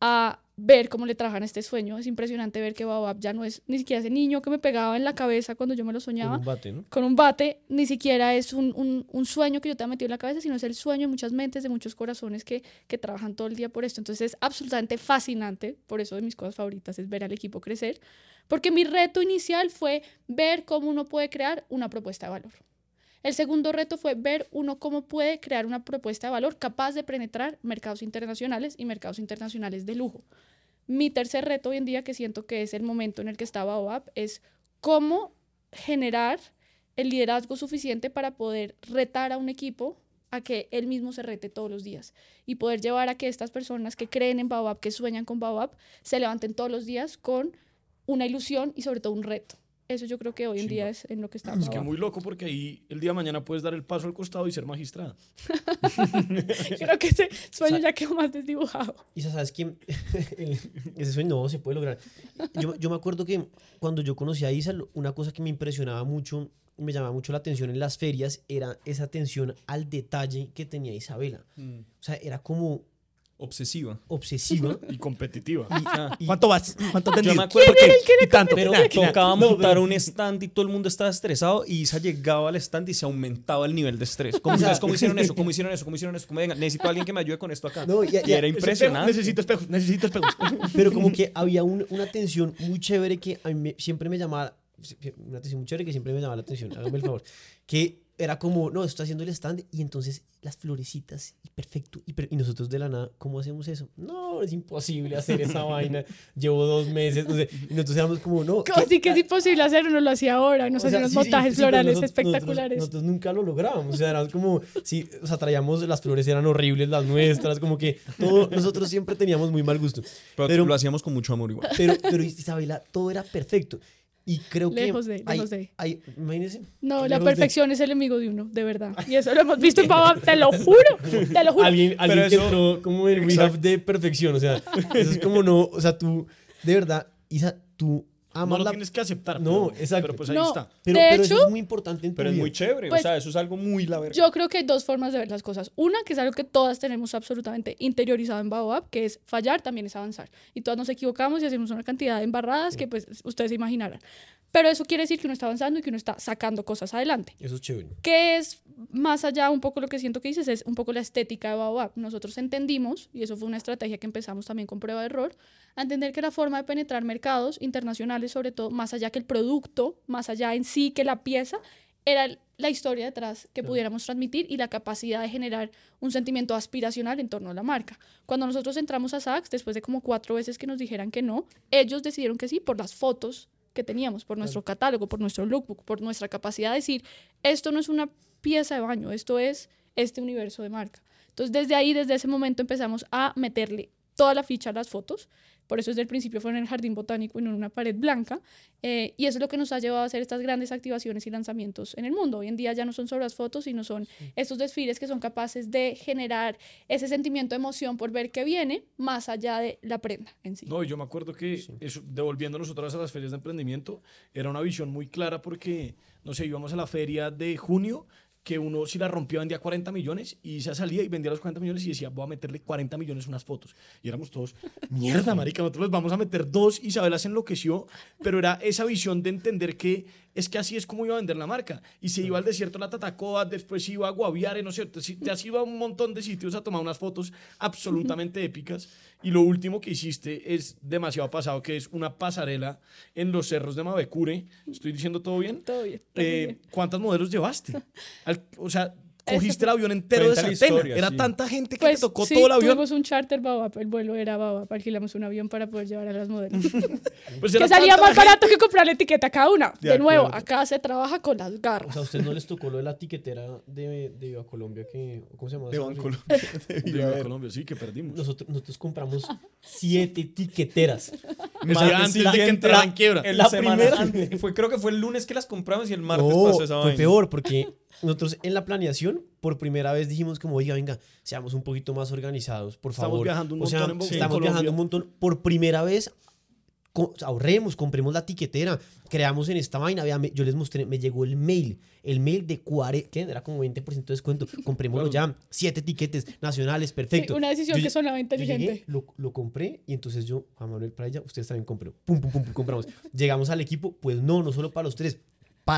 a ver cómo le trabajan este sueño. Es impresionante ver que Baobab ya no es ni siquiera ese niño que me pegaba en la cabeza cuando yo me lo Con soñaba un bate, ¿no? con un bate, ni siquiera es un, un- un sueño que yo te he metido en la cabeza, sino es el sueño de muchas mentes, de muchos corazones que, que trabajan todo el día por esto. Entonces es absolutamente fascinante, por eso de mis cosas favoritas es ver al equipo crecer, porque mi reto inicial fue ver cómo uno puede crear una propuesta de valor. El segundo reto fue ver uno cómo puede crear una propuesta de valor capaz de penetrar mercados internacionales y mercados internacionales de lujo. Mi tercer reto hoy en día, que siento que es el momento en el que está Baobab, es cómo generar el liderazgo suficiente para poder retar a un equipo a que él mismo se rete todos los días y poder llevar a que estas personas que creen en Baobab, que sueñan con Baobab, se levanten todos los días con una ilusión y sobre todo un reto. Eso yo creo que hoy en Chimba. día es en lo que está Es que muy loco porque ahí el día de mañana puedes dar el paso al costado y ser magistrada. Creo que ese sueño ya quedó más desdibujado. Y sabes que ese sueño no se puede lograr. Yo, yo me acuerdo que cuando yo conocí a Isa, una cosa que me impresionaba mucho, y me llamaba mucho la atención en las ferias, era esa atención al detalle que tenía Isabela. Mm. O sea, era como Obsesiva. obsesiva. Y competitiva. Ah, y- ¿Cuánto vas? ¿Cuánto Yo me acuerdo. Y tanto. Pero Nah, tocaba montar un stand y todo el mundo estaba estresado y Isa llegaba al stand y se aumentaba el nivel de estrés. ¿Cómo, O sea- ustedes, ¿cómo hicieron eso? ¿Cómo hicieron eso? ¿Cómo hicieron eso? ¿Cómo, venga, necesito a alguien que me ayude con esto acá. No, y- era impresionante. Necesito espejos, necesito espejos. Pero como que había un- una atención muy chévere que a mí me- siempre me llamaba, una atención muy chévere que siempre me llamaba la atención, hágame el favor, que era como, no, estoy haciendo el stand y entonces las florecitas y perfecto, y, per- y nosotros de la nada, ¿cómo hacemos eso? No, es imposible hacer esa vaina, llevo dos meses, no sé, y nosotros éramos como, no. Así que es imposible hacer, uno lo hacía ahora, nos o hacían unos sí, montajes sí, florales nosotros- espectaculares. Nosotros, nosotros nunca lo lográbamos. O sea, era como, sí, o sea, traíamos, las flores eran horribles, las nuestras, como que todo, nosotros siempre teníamos muy mal gusto. Pero, pero- lo hacíamos con mucho amor igual. Pero, pero Isabela, todo era perfecto. Y creo que. Lejos de, hay- lejos de. hay- imagínense. No, la de- perfección es el enemigo de uno, de verdad. Y eso lo hemos visto en te lo juro, te lo juro. Alguien, alguien que eso- entró como el we have de perfección. O sea, eso es como no. O sea, tú, de verdad, Isa, tú No amas lo la. tienes que aceptar. No, pero- exacto. Pero pues ahí No. está. Pero, De pero eso hecho- es muy importante en tu Pero es vida. muy chévere. Pues- o sea, eso es algo muy la verga. Yo creo que hay dos formas de ver las cosas. Una, que es algo que todas tenemos absolutamente interiorizado en Baobab, que es fallar también es avanzar. Y todas nos equivocamos y hacemos una cantidad de embarradas que pues ustedes se imaginarán. Pero eso quiere decir que uno está avanzando y que uno está sacando cosas adelante. Eso es chévere. que es más allá un poco lo que siento que dices, es un poco la estética de Baobab. Nosotros entendimos, y eso fue una estrategia que empezamos también con prueba de error, a entender que la forma de penetrar mercados internacionales, sobre todo más allá que el producto, más allá en sí que la pieza, era la historia detrás que pudiéramos transmitir y la capacidad de generar un sentimiento aspiracional en torno a la marca. Cuando nosotros entramos a Saks, después de como cuatro veces que nos dijeran que no, ellos decidieron que sí por las fotos que teníamos, por nuestro catálogo, por nuestro lookbook, por nuestra capacidad de decir, esto no es una pieza de baño, esto es este universo de marca. Entonces, desde ahí, desde ese momento empezamos a meterle toda la ficha a las fotos. Por eso desde el principio fue en el jardín botánico y no en una pared blanca. eh, y eso es lo que nos ha llevado a hacer estas grandes activaciones y lanzamientos en el mundo. Hoy en día ya no son solo las fotos, sino son estos desfiles que son capaces de generar ese sentimiento de emoción por ver qué viene, más allá de la prenda en sí. No, y yo me acuerdo que eso, devolviéndonos otra vez a las ferias de emprendimiento, era una visión muy clara porque, no sé, íbamos a la feria de junio, que uno si la rompía vendía 40 millones y se salía y vendía los 40 millones y decía, voy a meterle 40 millones unas fotos. Y éramos todos, mierda, marica, nosotros les vamos a meter dos. Isabela se enloqueció, pero era esa visión de entender que es que así es como iba a vender la marca. Y se iba al desierto de la Tatacoa, después iba a Guaviare, no sé, te, te has ido a un montón de sitios a tomar unas fotos absolutamente épicas. Y lo último que hiciste es demasiado pasado, que es una pasarela en los cerros de Mavecure. ¿Estoy diciendo todo bien? Todo bien. todo Eh, bien. ¿Cuántos modelos llevaste? Al- o sea, cogiste el avión entero de la historia, Era sí. tanta gente que Pues te tocó sí, todo el avión. tuvimos un charter Baobab, el vuelo era Baobab, alquilamos un avión para poder llevar a las modelos. Pues que salía más la barato que comprar la etiqueta cada una. De, De nuevo, acá se trabaja con las O garras. sea, a ustedes no les tocó lo de la tiquetera de, de Viva Colombia que. ¿Cómo se llama? De Bancolombia. de Viva Colombia, sí, que perdimos. Nosotros, nosotros compramos siete tiqueteras. Esa era antes de que entrara en quiebra. El La semana primera. antes. Fue, creo que fue el lunes que las compramos y el martes No, pasó esa fue vaina. peor porque nosotros en la planeación por primera vez dijimos como, oiga, venga, seamos un poquito más organizados, por Estamos favor. viajando un o sea, montón en Bogotá, estamos Colombia. viajando un montón. Por primera vez co- ahorremos, compremos la tiquetera, creamos en esta vaina. Vea, me- yo les mostré, me llegó el mail, el mail de 40, ¿qué? Era como 20% de descuento. Comprémoslo ya, siete tiquetes nacionales, perfecto. Sí, una decisión Yo que lle- sonaba yo inteligente. lo, lo compré y entonces yo, Juan Manuel para ella, ustedes también compró. Pum, pum, pum, pum, compramos. Llegamos al equipo, pues no, no solo para los tres,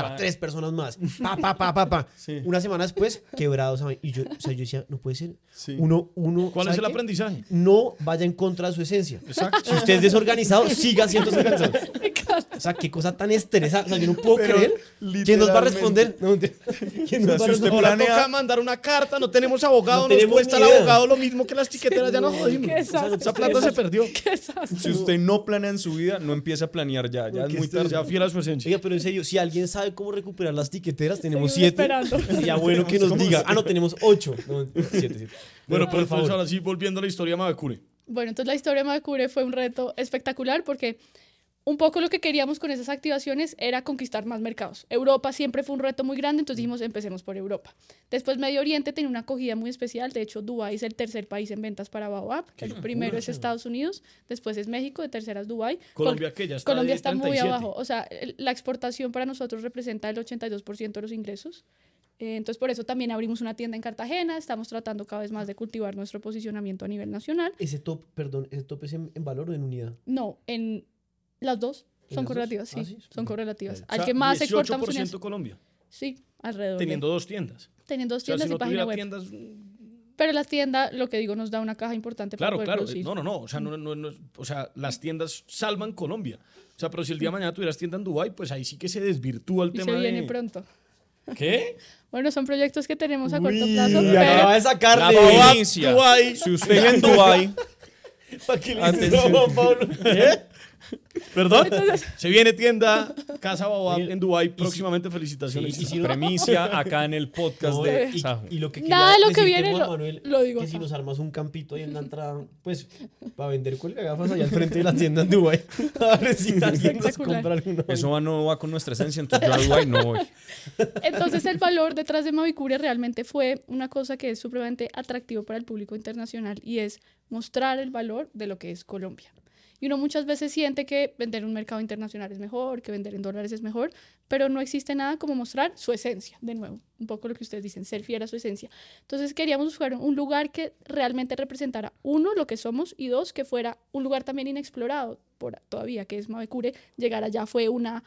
para Pa- tres personas más. Pa, pa, pa, pa, pa. Sí. Una semana después, quebrados. ¿saben? Y yo, o sea, yo decía, no puede ser. Sí. Uno, uno. ¿Cuál es ¿sabe el qué? aprendizaje? No vaya en contra de su esencia. Exacto. Si usted es desorganizado, siga siendo desorganizado. O sea, qué cosa tan estresante. O sea, yo no puedo Pero creer. ¿Quién nos va a responder? No. ¿Quién nos O sea, va si usted? Ahora planea- toca mandar una carta, no tenemos abogado, No nos tenemos cuesta el idea. abogado lo mismo que las tiqueteras, ya nos jodimos. Qué desastre. Esa plata se perdió. Si usted no planea en su vida, no empiece a planear ya. Ya es muy tarde. Sea fiel a su esencia. Oiga, pero en serio, si alguien sabe cómo recuperar las tiqueteras, tenemos Seguimos siete. esperando. Sería bueno que nos ¿Cómo diga. Ah, no, tenemos ocho. No, siete, siete. Bueno, pero entonces favor. ahora sí, volviendo a la historia de Mabecure. Bueno, entonces la historia de Mabecure fue un reto espectacular porque un poco lo que queríamos con esas activaciones era conquistar más mercados. Europa siempre fue un reto muy grande, entonces dijimos empecemos por Europa. Después Medio Oriente tenía una acogida muy especial, de hecho Dubái es el tercer país en ventas para Baobab, el primero es Estados Unidos, después es México, de tercera es Dubái. Colombia, que ya está Colombia está muy 37. abajo, o sea, la exportación para nosotros representa el 82% de los ingresos. Eh, Entonces, por eso también abrimos una tienda en Cartagena, estamos tratando cada vez más de cultivar nuestro posicionamiento a nivel nacional. Ese top, perdón, ¿ese top es en, en valor o en unidad? No, en las dos ¿En son dos? correlativas, sí, Ah, sí, son correlativas. Al O sea, que más 18% exportamos en eso. Colombia, Sí, alrededor. de- teniendo dos tiendas. teniendo O dos sea, tiendas si no y página web. tiendas... Pero las tiendas, lo que digo, nos da una caja importante Claro, para poder claro. producir. No, no, no. O sea, no, no, no, o sea, las tiendas salvan Colombia. O sea, pero si el día de mañana tuvieras tienda en Dubái, pues ahí sí que se desvirtúa el y tema se viene de... pronto. ¿Qué? Bueno, son proyectos que tenemos a corto plazo, acaba pero de sacar La de... Dubái. Si usted en Dubai ¿Para qué le Antes- dices a Juan Pablo? ¿Perdón? Entonces- se viene tienda Casa Baobab en Dubái próximamente. Felicitaciones. Sí, y si premicia acá en el podcast No, de y, lo que Nada lo que viene lo- Manuel, lo digo que si nos armas un campito ahí en la entrada, pues, para vender gafas allá al frente de la tienda en Dubai. A ver si alguien nos compra alguna. Eso va, no va con nuestra esencia, entonces yo a Dubai no voy. Entonces el valor detrás de Mavicure realmente fue una cosa que es supremamente atractivo para el público internacional y es mostrar el valor de lo que es Colombia. Y uno muchas veces siente que vender en un mercado internacional es mejor, que vender en dólares es mejor, pero no existe nada como mostrar su esencia, de nuevo, un poco lo que ustedes dicen, ser fiel a su esencia. Entonces queríamos buscar un lugar que realmente representara, uno, lo que somos, y dos, que fuera un lugar también inexplorado por todavía, que es Mavecure. Llegar allá fue una,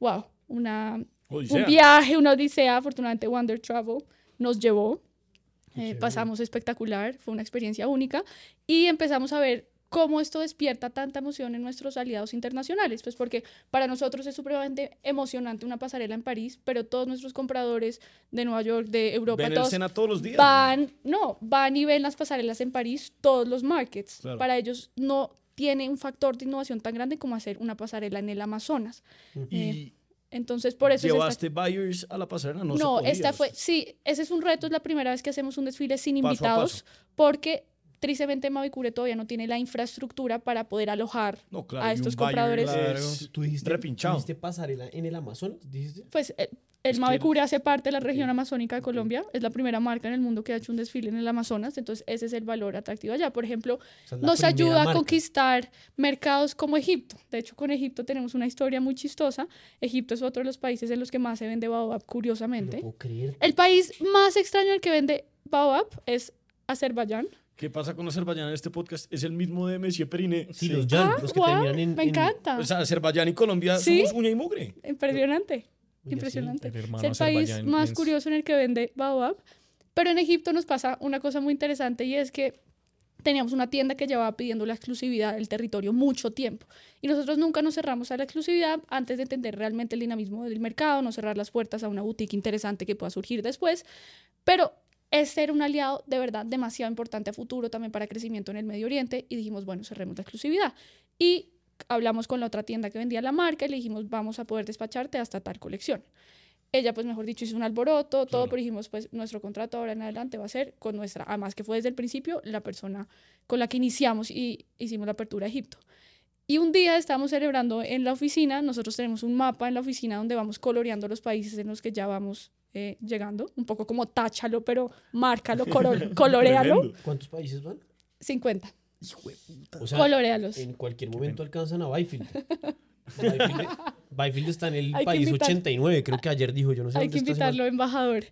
wow, una Odisea. un viaje, una odisea, afortunadamente Wonder Travel nos llevó. Eh, pasamos espectacular, fue una experiencia única y empezamos a ver cómo esto despierta tanta emoción en nuestros aliados internacionales, pues porque para nosotros es supremamente emocionante una pasarela en París, pero todos nuestros compradores de Nueva York, de Europa, Ven el todos Sena todos los días. van, no, van y ven las pasarelas en París, todos los markets. Claro. Para ellos no tiene un factor de innovación tan grande como hacer una pasarela en el Amazonas. Y Entonces, por eso es esta llevaste buyers a la pasarela. No, se no, podía. esta fue, sí, ese es un reto, es la primera vez que hacemos un desfile sin Paso invitados, porque tristemente Mavicure todavía no tiene la infraestructura para poder alojar No, claro, a estos buyer compradores. es Tú dijiste, repinchado. ¿tú dijiste pasarela en el Amazonas? ¿Dijiste? Pues eh, el Mavicure hace parte de la región amazónica de Colombia, es la primera marca en el mundo que ha hecho un desfile en el Amazonas, entonces ese es el valor atractivo allá. Por ejemplo, O sea, nos ayuda a marca. conquistar mercados como Egipto. De hecho, con Egipto tenemos una historia muy chistosa. Egipto es otro de los países en los que más se vende baobab, curiosamente. No puedo creer. El país más extraño al que vende baobab es Azerbaiyán. ¿Qué pasa con Azerbaiyán en este podcast? Es el mismo de Monsieur Periné. Sí, los Jan, los que Guau, terminan en... me en- encanta. O sea, Azerbaiyán y Colombia ¿Sí? somos uña y mugre. Impresionante. Oye, Impresionante. el hermano es el país más es- curioso en el que vende baobab. Pero en Egipto nos pasa una cosa muy interesante y es que teníamos una tienda que llevaba pidiendo la exclusividad del territorio mucho tiempo. Y nosotros nunca nos cerramos a la exclusividad antes de entender realmente el dinamismo del mercado, no cerrar las puertas a una boutique interesante que pueda surgir después. Pero es ser un aliado de verdad demasiado importante a futuro también para crecimiento en el Medio Oriente y dijimos, bueno, cerremos la exclusividad. Y hablamos con la otra tienda que vendía la marca y le dijimos, vamos a poder despacharte hasta tal colección. Ella, pues mejor dicho, hizo un alboroto, todo, Claro. pero dijimos, pues nuestro contrato ahora en adelante va a ser con nuestra, además que fue desde el principio, la persona con la que iniciamos y hicimos la apertura a Egipto. Y un día estábamos celebrando en la oficina, nosotros tenemos un mapa en la oficina donde vamos coloreando los países en los que ya vamos eh, llegando, un poco como táchalo, pero márcalo, coro- colorealo. ¿Cuántos países van? 50. Hijo de puta. O sea, Colorealos. en cualquier momento alcanzan a Byfield. Byfield, Byfield está en el Hay país invitar- 89, creo que ayer dijo, yo no sé Hay dónde que está invitarlo embajador.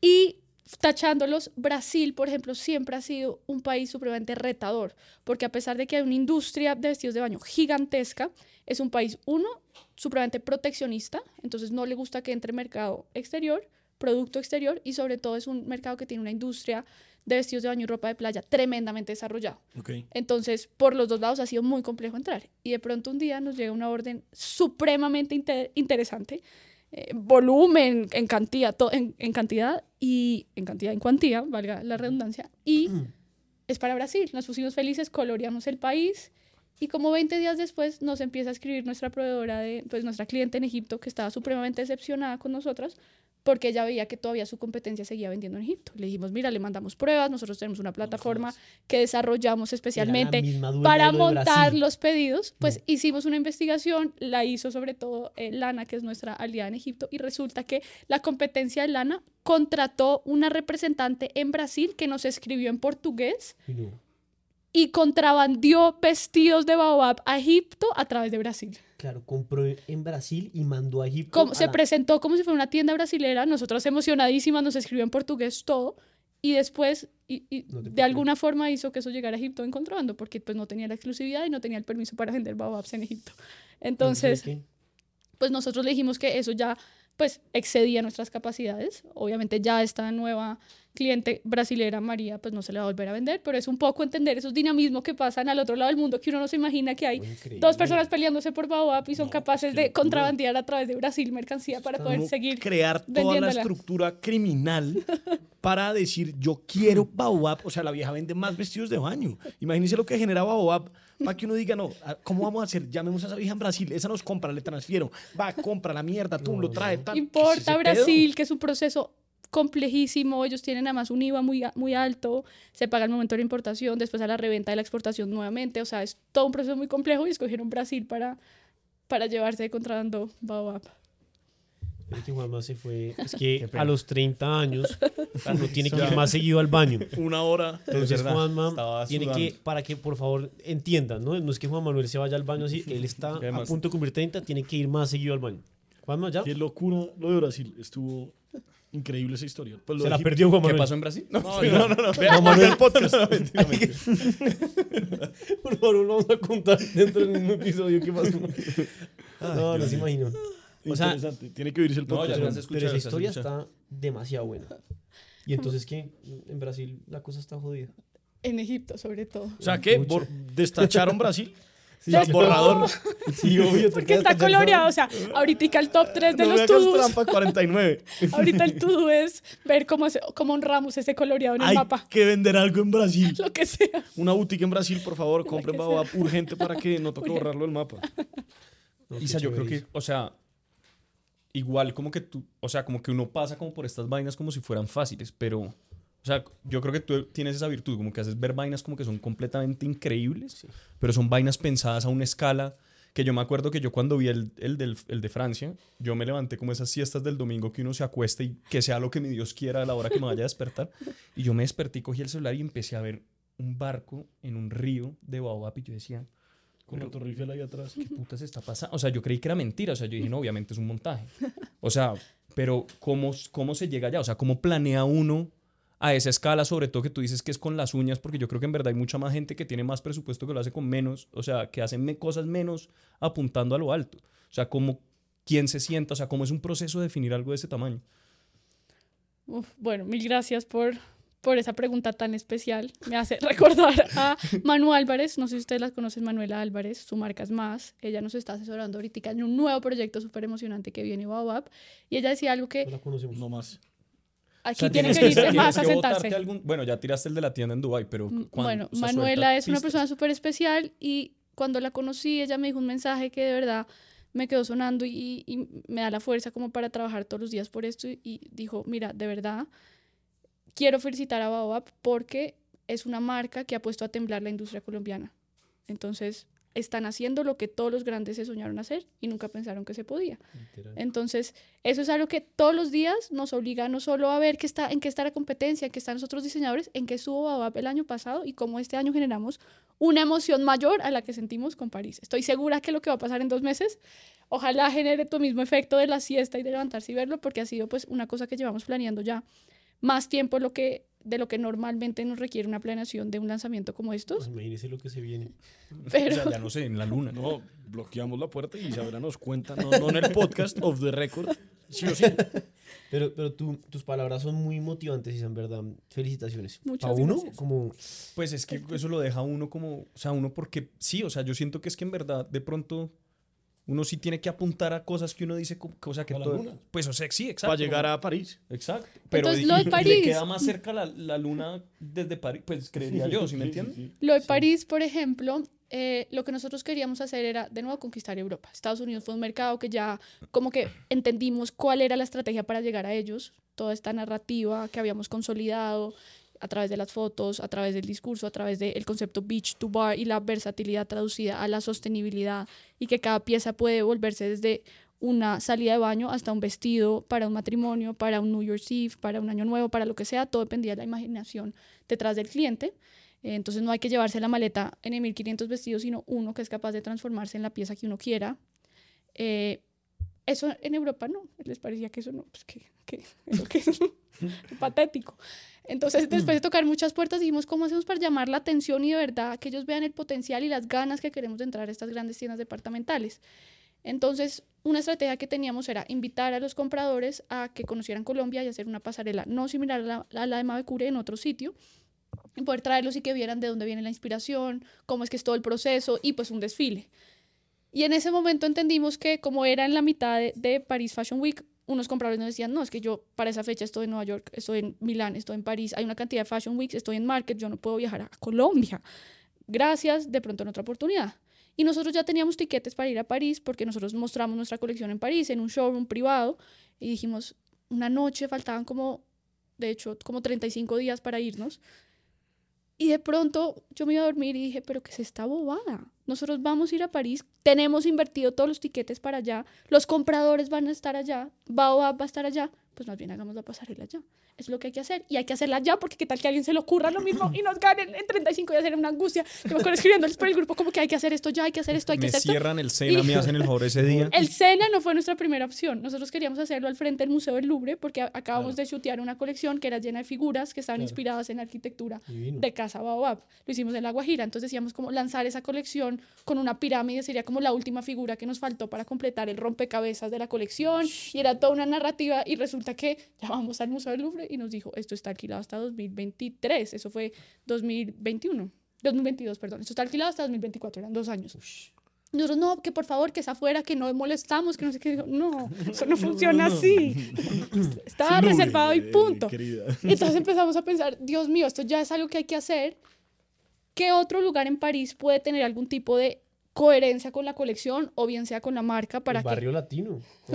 Y tachándolos, Brasil, por ejemplo, siempre ha sido un país supremamente retador, porque a pesar de que hay una industria de vestidos de baño gigantesca, es un país, uno, supremamente proteccionista, entonces no le gusta que entre mercado exterior, producto exterior, y sobre todo es un mercado que tiene una industria de vestidos de baño y ropa de playa tremendamente desarrollada. Ok. Entonces, por los dos lados ha sido muy complejo entrar. Y de pronto un día nos llega una orden supremamente inte- interesante, eh, volumen, en cantidad, en, en cantidad y en cantidad, en cuantía, valga la redundancia, y es para Brasil. Nos pusimos felices, coloreamos el país y como 20 días después nos empieza a escribir nuestra proveedora, de, pues nuestra cliente en Egipto, que estaba supremamente decepcionada con nosotras porque ella veía que todavía su competencia seguía vendiendo en Egipto. Le dijimos, mira, le mandamos pruebas, nosotros tenemos una plataforma que desarrollamos especialmente para montar los pedidos. Pues hicimos una investigación, la hizo sobre todo eh, Lana, que es nuestra aliada en Egipto, y resulta que la competencia de Lana contrató una representante en Brasil que nos escribió en portugués no. y contrabandió vestidos de Baobab a Egipto a través de Brasil. Claro, compró en Brasil y mandó a Egipto. Como, a se la- presentó como si fuera una tienda brasilera, nosotros emocionadísimas, nos escribió en portugués todo, y después y, y No de alguna forma hizo que eso llegara a Egipto en contrabando, porque pues no tenía la exclusividad y no tenía el permiso para vender Baobabs en Egipto. Entonces, pues nosotros le dijimos que eso ya pues excedía nuestras capacidades. Obviamente ya esta nueva cliente brasilera, María, pues no se le va a volver a vender, pero es un poco entender esos dinamismos que pasan al otro lado del mundo que uno no se imagina que hay Increíble. dos personas peleándose por Baobab y son No, capaces de contrabandear a través de Brasil mercancía para poder seguir. crear toda la estructura criminal para decir yo quiero Baobab. O sea, la vieja vende más vestidos de baño. Imagínense lo que genera Baobab para que uno diga, no, ah, ¿cómo vamos a hacer? Llamemos a esa vieja en Brasil, esa nos compra, le transfiero. Va, compra la mierda, tú No, lo no. trae. tal. ¿Qué es Importa ese pedo? Brasil, que es un proceso complejísimo, ellos tienen además un IVA muy, muy alto, se paga al momento de la importación, después a la reventa de la exportación nuevamente, o sea, es todo un proceso muy complejo y escogieron Brasil para, para llevarse de contrabando Baobab. Juanma se fue. Es que a los 30 años uno tiene que ir más seguido al baño. Una hora. Entonces Juanma tiene que, para que por favor entiendan, ¿no? No es que Juan Manuel se vaya al baño así, él está a punto de cumplir 30, tiene que ir más seguido al baño. Juanma, ¿ya? Qué locura lo de Brasil. Estuvo increíble esa historia. Pues lo Se la Egipto- perdió Juan ¿Qué Manuel. pasó en Brasil? No, No, no, no, no. Vea, Manuel. el podcast. Por favor, lo vamos a contar dentro del mismo episodio qué pasó. no, no se imagino. O sea, Interesante. Tiene que oírse el No, podcast. ya pero, escuchar, pero esa historia está demasiado buena. Y entonces, ¿qué? En Brasil la cosa está jodida. En Egipto, sobre todo. O sea, ¿qué? Mucho. Bor- ¿Destacharon Brasil? Sí, Ya está. borrador. Sí, obvio. Porque está coloreado, o sea, ahorita el top 3 de no los to-dos, trampa 49. ahorita el to-do es ver cómo, se- cómo honramos ese coloreado en el Hay mapa, que vender algo en Brasil. lo que sea. Una boutique en Brasil, por favor, compren Baobab urgente para que no toque borrarlo del mapa. Isa, yo creo que, o sea, igual como que tú, o sea, como que uno pasa como por estas vainas como si fueran fáciles, pero, o sea, yo creo que tú tienes esa virtud, como que haces ver vainas como que son completamente increíbles, pero son vainas pensadas a una escala que yo me acuerdo que yo cuando vi el, el, del, el de Francia, yo me levanté como esas siestas del domingo que uno se acuesta y que sea lo que mi Dios quiera a la hora que me vaya a despertar, y yo me desperté cogí el celular y empecé a ver un barco en un río de Baobab y yo decía, Con la Torre Eiffel ahí atrás. ¿qué putas está pasando? O sea, yo creí que era mentira. O sea, yo dije, no, obviamente es un montaje. O sea, pero ¿cómo, cómo se llega allá? O sea, ¿cómo planea uno a esa escala? Sobre todo que tú dices que es con las uñas, porque yo creo que en verdad hay mucha más gente que tiene más presupuesto que lo hace con menos. O sea, que hacen cosas menos apuntando a lo alto. O sea, ¿cómo, quién se sienta? O sea, ¿cómo es un proceso de definir algo de ese tamaño? Uf, bueno, mil gracias por, por esa pregunta tan especial. Me hace recordar a Manu Álvarez. No sé si ustedes la conocen, Manuela Álvarez. Su marca es Más. Ella nos está asesorando ahorita en un nuevo proyecto súper emocionante que viene Baobab. Y ella decía algo No que la conocemos. No más. Aquí O sea, tiene tienes que tienes más a sentarse. algún- bueno, ya tiraste el de la tienda en Dubai, pero Mm, ¿cuán- Bueno, Manuela es una persona súper especial y cuando la conocí, ella me dijo un mensaje que de verdad me quedó sonando y, y me da la fuerza como para trabajar todos los días por esto y, y dijo, mira, de verdad, quiero felicitar a Baobab porque es una marca que ha puesto a temblar la industria colombiana. Entonces, están haciendo lo que todos los grandes se soñaron hacer y nunca pensaron que se podía. Entonces, eso es algo que todos los días nos obliga no solo a ver qué está, en qué está la competencia, en qué están los otros diseñadores, en qué estuvo Baobab el año pasado y cómo este año generamos una emoción mayor a la que sentimos con París. Estoy segura que lo que va a pasar en dos meses, ojalá genere tu mismo efecto de la siesta y de levantarse y verlo, porque ha sido pues una cosa que llevamos planeando ya más tiempo lo que, de lo que normalmente nos requiere una planeación de un lanzamiento como estos. Pues imagínese lo que se viene. Pero... O sea, ya no sé, en la luna. No, bloqueamos la puerta y Isabela nos cuenta, no, no en el podcast of the record, sí o sí. Pero, pero tú, tus palabras son muy motivantes y son verdad. Felicitaciones. Muchas ¿A uno? gracias. Como, Pues es que eso lo deja a uno como, o sea, uno porque sí, o sea, yo siento que es que en verdad de pronto uno sí tiene que apuntar a cosas que uno dice, sea, que todo, luna. pues o sea, sí, exacto. Para llegar a París. Exacto. Pero Entonces, lo de y le París. queda más cerca la, la luna desde París, pues creería yo, ¿sí me entiendes? Lo de París, por ejemplo, eh, lo que nosotros queríamos hacer era de nuevo conquistar Europa. Estados Unidos fue un mercado que ya como que entendimos cuál era la estrategia para llegar a ellos, toda esta narrativa que habíamos consolidado a través de las fotos, a través del discurso, a través del concepto beach to bar y la versatilidad traducida a la sostenibilidad y que cada pieza puede volverse desde una salida de baño hasta un vestido para un matrimonio, para un New Year's Eve, para un año nuevo, para lo que sea, todo dependía de la imaginación detrás del cliente. Eh, Entonces no hay que llevarse la maleta en 1500 vestidos, sino uno que es capaz de transformarse en la pieza que uno quiera. Eh, eso en Europa no, les parecía que eso no, pues que, que eso que patético. Entonces después de tocar muchas puertas dijimos, ¿cómo hacemos para llamar la atención y de verdad que ellos vean el potencial y las ganas que queremos de entrar a estas grandes tiendas departamentales? Entonces, una estrategia que teníamos era invitar a los compradores a que conocieran Colombia y hacer una pasarela no similar a la, a la de Mavecure en otro sitio, y poder traerlos y que vieran de dónde viene la inspiración, cómo es que es todo el proceso y pues un desfile. Y en ese momento entendimos que como era en la mitad de, de París Fashion Week, unos compradores nos decían, no, es que yo para esa fecha estoy en Nueva York, estoy en Milán, estoy en París, hay una cantidad de Fashion Weeks, estoy en Market, yo no puedo viajar a Colombia. Gracias, de pronto en otra oportunidad. Y nosotros ya teníamos tiquetes para ir a París porque nosotros mostramos nuestra colección en París, en un showroom privado, y dijimos, una noche faltaban como, de hecho, como 35 días para irnos. Y de pronto yo me iba a dormir y dije, pero ¿qué es esta bobada? Nosotros vamos a ir a París, tenemos invertido todos los tiquetes para allá, los compradores van a estar allá, Baobab va a estar allá, pues más bien hagamos la pasarela allá. Es lo que hay que hacer y hay que hacerla ya porque qué tal que a alguien se le ocurra lo mismo y nos ganen en 35 días, sería una angustia. Yo me acuerdo escribiéndoles por el grupo como que hay que hacer esto ya, hay que hacer esto, hay que Me hacer esto. cierran el Sena, me hacen el favor ese día. El Sena no fue nuestra primera opción. Nosotros queríamos hacerlo al frente del Museo del Louvre porque acabamos de chutear una colección que era llena de figuras que estaban Claro. inspiradas en arquitectura Divino. de Casa Baobab. Lo hicimos en La Guajira. Entonces decíamos como lanzar esa colección con una pirámide sería como la última figura que nos faltó para completar el rompecabezas de la colección. Y era toda una narrativa y resulta que llamamos al Museo del Louvre y nos dijo, esto está alquilado hasta 2023. Eso fue 2021. 2022, perdón. Esto está alquilado hasta 2024. Eran dos años. Nosotros, no, que por favor, que es afuera, que no molestamos, que no sé qué. No, eso no funciona así. Estaba reservado y eh, punto. Y entonces empezamos a pensar, Dios mío, esto ya es algo que hay que hacer. ¿Qué otro lugar en París puede tener algún tipo de coherencia con la colección o bien sea con la marca para el que... barrio latino.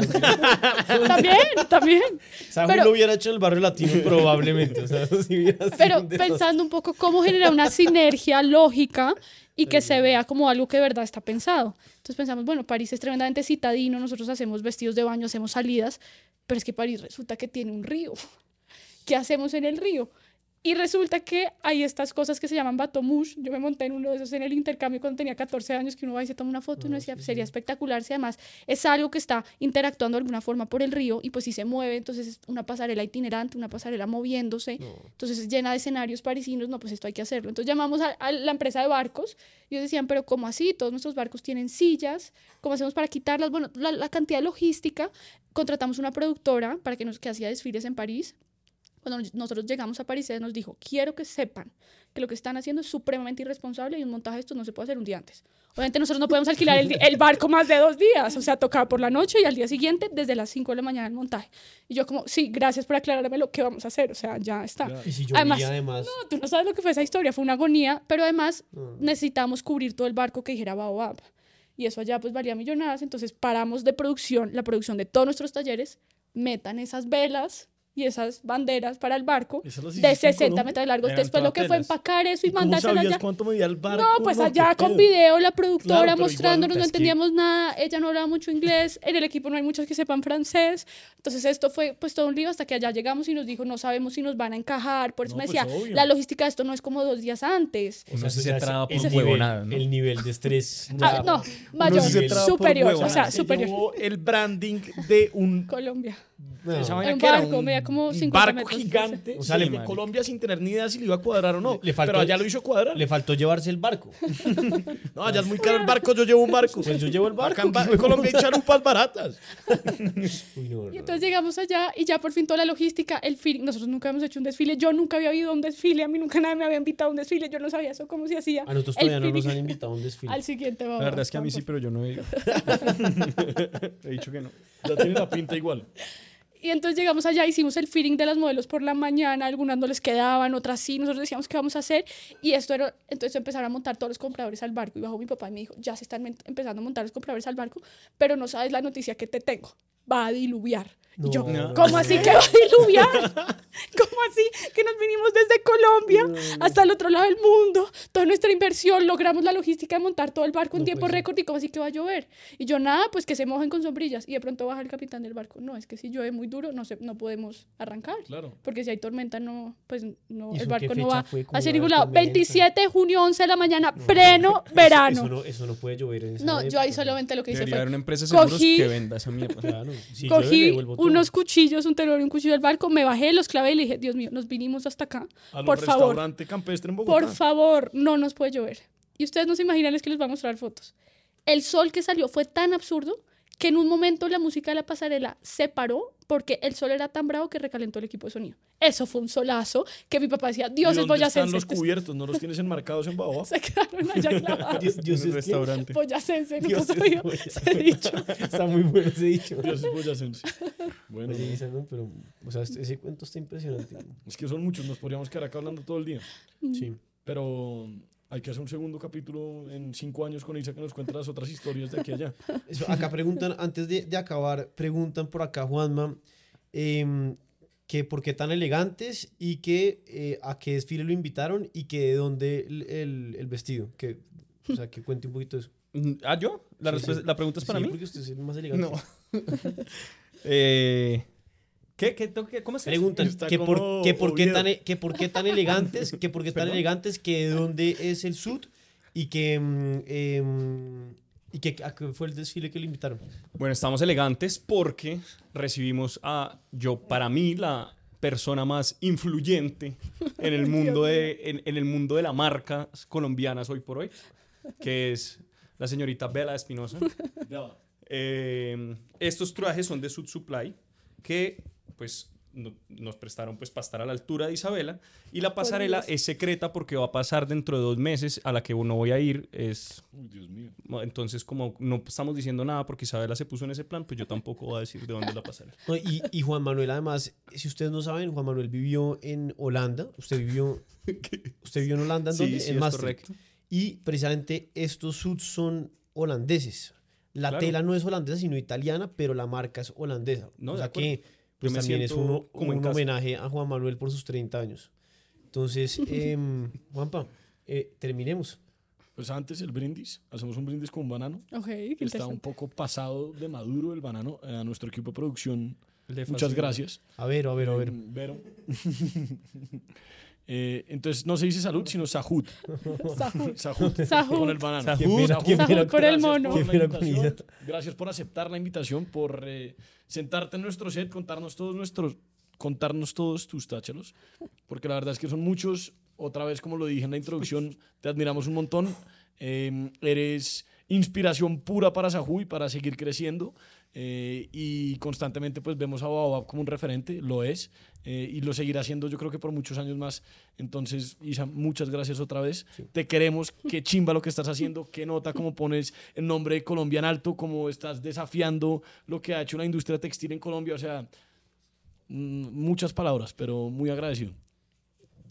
También, también. Saúl Pero- lo hubiera hecho en el barrio latino probablemente. O sea, si hubiera sido Pero pensando un poco cómo generar una sinergia lógica y que se vea como algo que de verdad está pensado. Entonces pensamos, bueno, París es tremendamente citadino, nosotros hacemos vestidos de baño, hacemos salidas, pero es que París resulta que tiene un río. ¿Qué hacemos en el río? Y resulta que hay estas cosas que se llaman batomouche. Yo me monté en uno de esos en el intercambio cuando tenía 14 años, que uno va y se toma una foto y uno decía, sería espectacular si además es algo que está interactuando de alguna forma por el río y pues si se mueve, entonces es una pasarela itinerante, una pasarela moviéndose, entonces es llena de escenarios parisinos, no, pues esto hay que hacerlo. Entonces llamamos a, a la empresa de barcos y ellos decían, pero ¿cómo así? Todos nuestros barcos tienen sillas, ¿cómo hacemos para quitarlas? Bueno, la, la cantidad de logística, contratamos una productora para que nos que hacía desfiles en París cuando nos- nosotros llegamos a París, nos dijo, quiero que sepan que lo que están haciendo es supremamente irresponsable y un montaje de esto no se puede hacer un día antes. Obviamente nosotros no podemos alquilar el, el barco más de dos días, o sea, tocaba por la noche y al día siguiente desde las 5 de la mañana el montaje. Y yo como, sí, gracias por aclararme lo que vamos a hacer, o sea, ya está. Y si yo Además- además. No, tú no sabes lo que fue esa historia, fue una agonía, pero además No. necesitamos cubrir todo el barco que dijera Baobab. Y eso allá pues valía millonadas, entonces paramos de producción, la producción de todos nuestros talleres, metan esas velas y esas banderas para el barco ¿Esas las de hiciste en 60 Colombia? metros de largo. Después lo que fue empacar eso y, ¿Y mandárselo sabías allá. cuánto medía el barco? No, pues allá con pedo. video, la productora Claro, mostrándonos, igual, no es que- entendíamos nada, ella no hablaba mucho inglés, en el equipo no hay muchos que sepan francés, entonces esto fue pues todo un lío hasta que allá llegamos y nos dijo, no sabemos si nos van a encajar, por eso No, me pues, decía, obvio. la logística de esto no es como dos días antes. Uno sí eso se es traba por nivel- huevonada, ¿no? El nivel de estrés. Ah, no, mayor, se superior, o sea, Se superior. el branding de un Colombia. No. esa Era vaina un que era barco, un medía como 50 barco metros. gigante O sea, de le- Colombia sin tener ni idea si le iba a cuadrar o no. Le faltó- pero allá lo hizo cuadrar. Le faltó llevarse el barco. No, allá es muy caro el barco, yo llevo un barco. Pues yo llevo el barco. Acá en, ba- ¿qué en Colombia hay chalupas baratas. Uy, no, Y entonces llegamos allá y ya por fin toda la logística, el feeling, nosotros nunca habíamos hecho un desfile, yo nunca había ido a un desfile, a mí nunca nadie me había invitado a un desfile, yo no sabía eso cómo se hacía. A nosotros El todavía no nos han invitado a un desfile. Al siguiente vamos. La verdad es que a mí sí, pero yo no he ido. he dicho que no. Ya tiene la pinta igual. Y entonces llegamos allá, hicimos el feeling de las modelos por la mañana, algunas no les quedaban, otras sí, nosotros decíamos qué vamos a hacer. Y esto era, entonces empezaron a montar todos los compradores al barco. Y bajó mi papá y me dijo, ya se están empezando a montar los compradores al barco, pero no sabes la noticia que te tengo. Va a diluviar. y yo. ¿cómo así que va a diluviar? ¿Cómo así que nos vinimos desde Colombia hasta el otro lado del mundo? Toda nuestra inversión, logramos la logística de montar todo el barco en No tiempo puede ser. récord y cómo así que va a llover. Y yo, nada, pues que se mojen con sombrillas. Y de pronto baja el capitán del barco. No, es que si llueve muy duro, no, se, no podemos arrancar. Claro. Porque si hay tormenta, no, pues no, ¿Y el barco no va fue? ¿Cómo hacia era ningún la lado. tormenta? 27 de junio, 11 de la mañana, No, pleno eso- verano. Eso no, eso no puede llover en esa No, yo ahí solamente lo que hice Debería haber fue una empresa de seguros cogí- que venda esa mierda. Claro, si cogí unos cuchillos, un tenedor y un cuchillo del barco, me bajé, los clavé y le dije, Dios mío, nos vinimos hasta acá. Al Por favor, restaurante campestre en Bogotá. por favor, no nos puede llover. Y ustedes no se imaginan, es que les voy a mostrar fotos. El sol que salió fue tan absurdo que en un momento la música de la pasarela se paró porque el sol era tan bravo que recalentó el equipo de sonido. Eso fue un solazo que mi papá decía, ¿Y Dios es dónde están boyacense. los cubiertos? ¿No los tienes enmarcados en Baobab? Se quedaron allá clavados. Dios, Dios en es el restaurante. Boyacense, nunca Dios es boyacense. dicho. Está muy bueno ese dicho. Dios es boyacense. Bueno, Oye, Isa, ¿no? Pero, o sea, este- ese cuento está impresionante. es que son muchos, nos podríamos quedar acá hablando todo el día. Sí. Pero hay que hacer un segundo capítulo en cinco años con Isa que nos cuente las otras historias de aquí a allá. Eso, acá preguntan, antes de, de acabar, preguntan por acá, Juanma, em, que por qué tan elegantes y que eh, a qué desfile lo invitaron y que de dónde el, el- el vestido. Que, o sea, que cuente un poquito de eso. Mm, ¿Ah, yo? ¿La, Sí, respuesta- sí. ¿La pregunta es para Sí, mí? porque usted es el más elegante. No. Eh, ¿Qué? ¿Qué? que- ¿Cómo es? Preguntan que por, que por qué tan, que por qué tan elegantes, que por qué tan Perdón. elegantes, que de dónde es el sud y que, em, y que a qué fue el desfile que le invitaron. Bueno, estamos elegantes porque recibimos a yo, para mí, la persona más influyente en el mundo de, en, en el mundo de la marca colombianas hoy por hoy, que es la señorita Bella Espinosa. Eh, estos trajes son de Sud Supply, que pues no- nos prestaron pues para estar a la altura de Isabela y la pasarela Dios. es secreta porque va a pasar dentro de dos meses a la que no voy a ir es Uy, Dios mío. entonces, como no estamos diciendo nada porque Isabela se puso en ese plan, pues yo tampoco voy a decir de dónde es la pasarela. No, y, y Juan Manuel, además, si ustedes no saben, Juan Manuel vivió en Holanda. Usted vivió, usted vivió en Holanda, ¿en? Sí, sí, en es correcto. Y precisamente estos suits son holandeses. La Claro. tela no es holandesa, sino italiana, pero la marca es holandesa. No, o sea acuerdo. que pues, Yo me también es uno, como un homenaje a Juan Manuel por sus 30 años. Entonces, em, Juanpa, eh, terminemos. Pues antes el brindis, hacemos un brindis con un banano. Ok, qué Está un poco pasado de maduro el banano. Eh, A nuestro equipo de producción, muchas gracias. A ver, a ver, a ver. Eh, Vero. Eh, entonces no se dice salud, sino sahut. Sahut. Sahut. Sahut. Con el banano. Sahut. Qué pena. por el Gracias mono. por. Gracias por aceptar la invitación, por eh, sentarte en nuestro set, contarnos todos nuestros, contarnos todos tus táchalos, porque la verdad es que son muchos. Otra vez, como lo dije en la introducción, te admiramos un montón. Eh, eres inspiración pura para Sahu y para seguir creciendo. Eh, y constantemente pues vemos a Baobab como un referente, lo es, eh, y lo seguirá siendo yo creo que por muchos años más. Entonces, Isa, muchas gracias otra vez. Te queremos, qué chimba lo que estás haciendo, qué nota como pones el nombre de Colombia en alto, cómo estás desafiando lo que ha hecho la industria textil en Colombia. O sea, mm, muchas palabras, pero muy agradecido.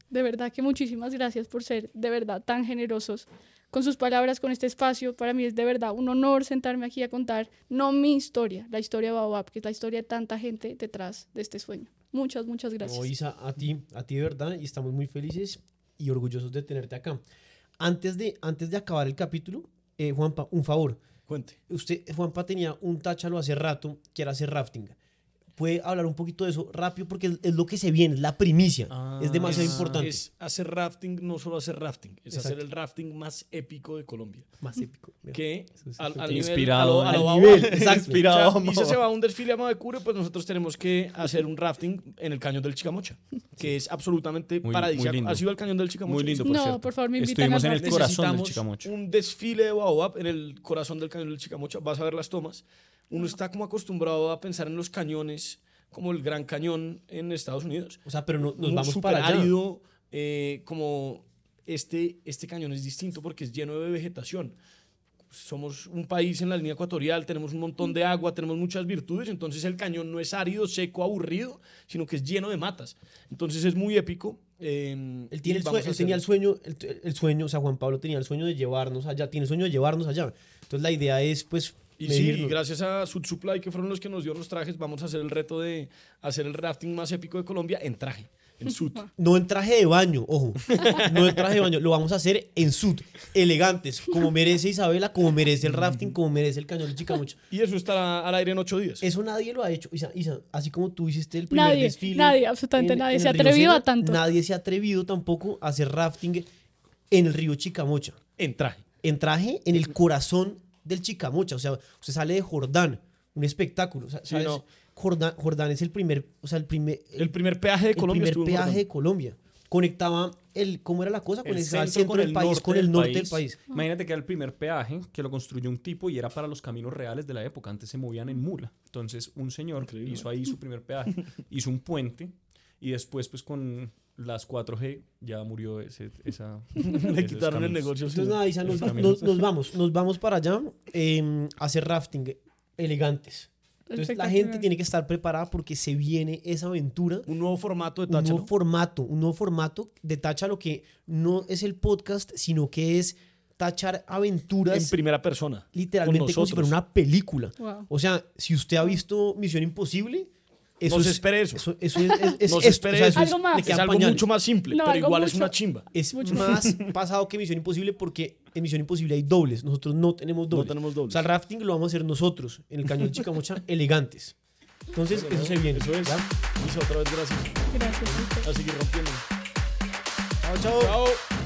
De verdad que muchísimas gracias por ser de verdad tan generosos con sus palabras, con este espacio. Para mí es de verdad un honor sentarme aquí a contar no mi historia, la historia de Baobab, que es la historia de tanta gente detrás de este sueño. Muchas, muchas gracias. No, Isa, a ti, a ti de verdad, y estamos muy felices y orgullosos de tenerte acá. Antes de, antes de acabar el capítulo, eh, Juanpa, un favor. Cuente. Usted, Juanpa, tenía un táchalo hace rato que era hacer rafting. ¿Puede hablar un poquito de eso rápido? Porque es, es lo que se viene, es la primicia. Ah, es demasiado Es- importante. Es hacer rafting, no solo hacer rafting, es hacer Exacto. el rafting más épico de Colombia. más épico. Que es al, al nivel, Inspirado a lo- a lo Al nivel, exacto. Inspirado. O sea, vamos. Isa se va a un desfile a Mavecure, pues nosotros tenemos que hacer un rafting en el cañón del Chicamocha, que es absolutamente Muy- muy paradisíaco. lindo. ¿Ha sido el cañón del Chicamocha? Muy lindo, por no, cierto. por favor, me invitan Estuvimos al en el corazón del Chicamocha. un desfile de Baobab en el corazón del cañón del Chicamocha. Vas a ver las tomas. Uno está como acostumbrado a pensar en los cañones como el Gran Cañón en Estados Unidos. O sea, pero no- nos vamos para allá. árido, eh, como este, este cañón es distinto porque es lleno de vegetación. Somos un país en la línea ecuatorial, tenemos un montón de agua, tenemos muchas virtudes, entonces el cañón no es árido, seco, aburrido, sino que es lleno de matas. Entonces es muy épico. eh, Él, tiene el, vamos sue- a él tenía el sueño, el, el sueño, o sea, Juan Pablo tenía el sueño de llevarnos allá, tiene el sueño de llevarnos allá. Entonces la idea es, pues, Y sí, medirnos. y gracias a Sud Supply, que fueron los que nos dio los trajes, vamos a hacer el reto de hacer el rafting más épico de Colombia en traje, en Sud. No en traje de baño, ojo. No en traje de baño. Lo vamos a hacer en sud, elegantes, como merece Isabela, como merece el rafting, como merece el cañón de Chicamocha. Y eso estará al aire en ocho días. Eso nadie lo ha hecho. Isa, Isa, así como tú hiciste el primer Nadie, desfile. nadie, absolutamente nadie se ha atrevido Sena, a tanto. Nadie se ha atrevido tampoco a hacer rafting en el río Chicamocha. En traje. En traje, en el corazón del Chicamocha. O sea, usted sale de Jordán, un espectáculo. O sea, Sí, ¿sabes? no. Jordán, Jordán es el primer, o sea, el primer, El primer peaje de el Colombia primer estuvo en peaje Jordán. de Colombia. Conectaba el, ¿cómo era la cosa? El Conectaba el centro centro con del el país con el norte del país. país. Imagínate que era el primer peaje que lo construyó un tipo y era para los caminos reales de la época. Antes se movían en mula. Entonces, un señor Increíble. hizo ahí su primer peaje, hizo un puente y después, pues con las 4G ya murió ese, esa. Le quitaron el caminos. negocio. Entonces, nada, Isa, nos, vamos, nos vamos para allá eh, a hacer rafting elegantes. Entonces, la gente tiene que estar preparada porque se viene esa aventura. Un nuevo formato de un tacha. nuevo formato, un nuevo formato de Tacha lo que no es el podcast, sino que es tachar aventuras En primera persona. literalmente con como si fuera una película. Wow. O sea, si usted ha visto Misión Imposible, eso No se es, espere eso. Eso, eso es, es, es No se espere o sea, eso. es- Algo más. le Es quedan algo pañales. mucho más simple, No, pero igual es una chimba. Es mucho más pasado que Misión Imposible porque en Misión Imposible hay dobles. Nosotros no tenemos dobles. tenemos O dobles. sea, el rafting lo vamos a hacer nosotros en el cañón de Chicamocha elegantes. Entonces, eso se viene. Eso es. ¿ya? Otra vez gracias. Gracias. A seguir rompiendo. Chao, chao. Chao.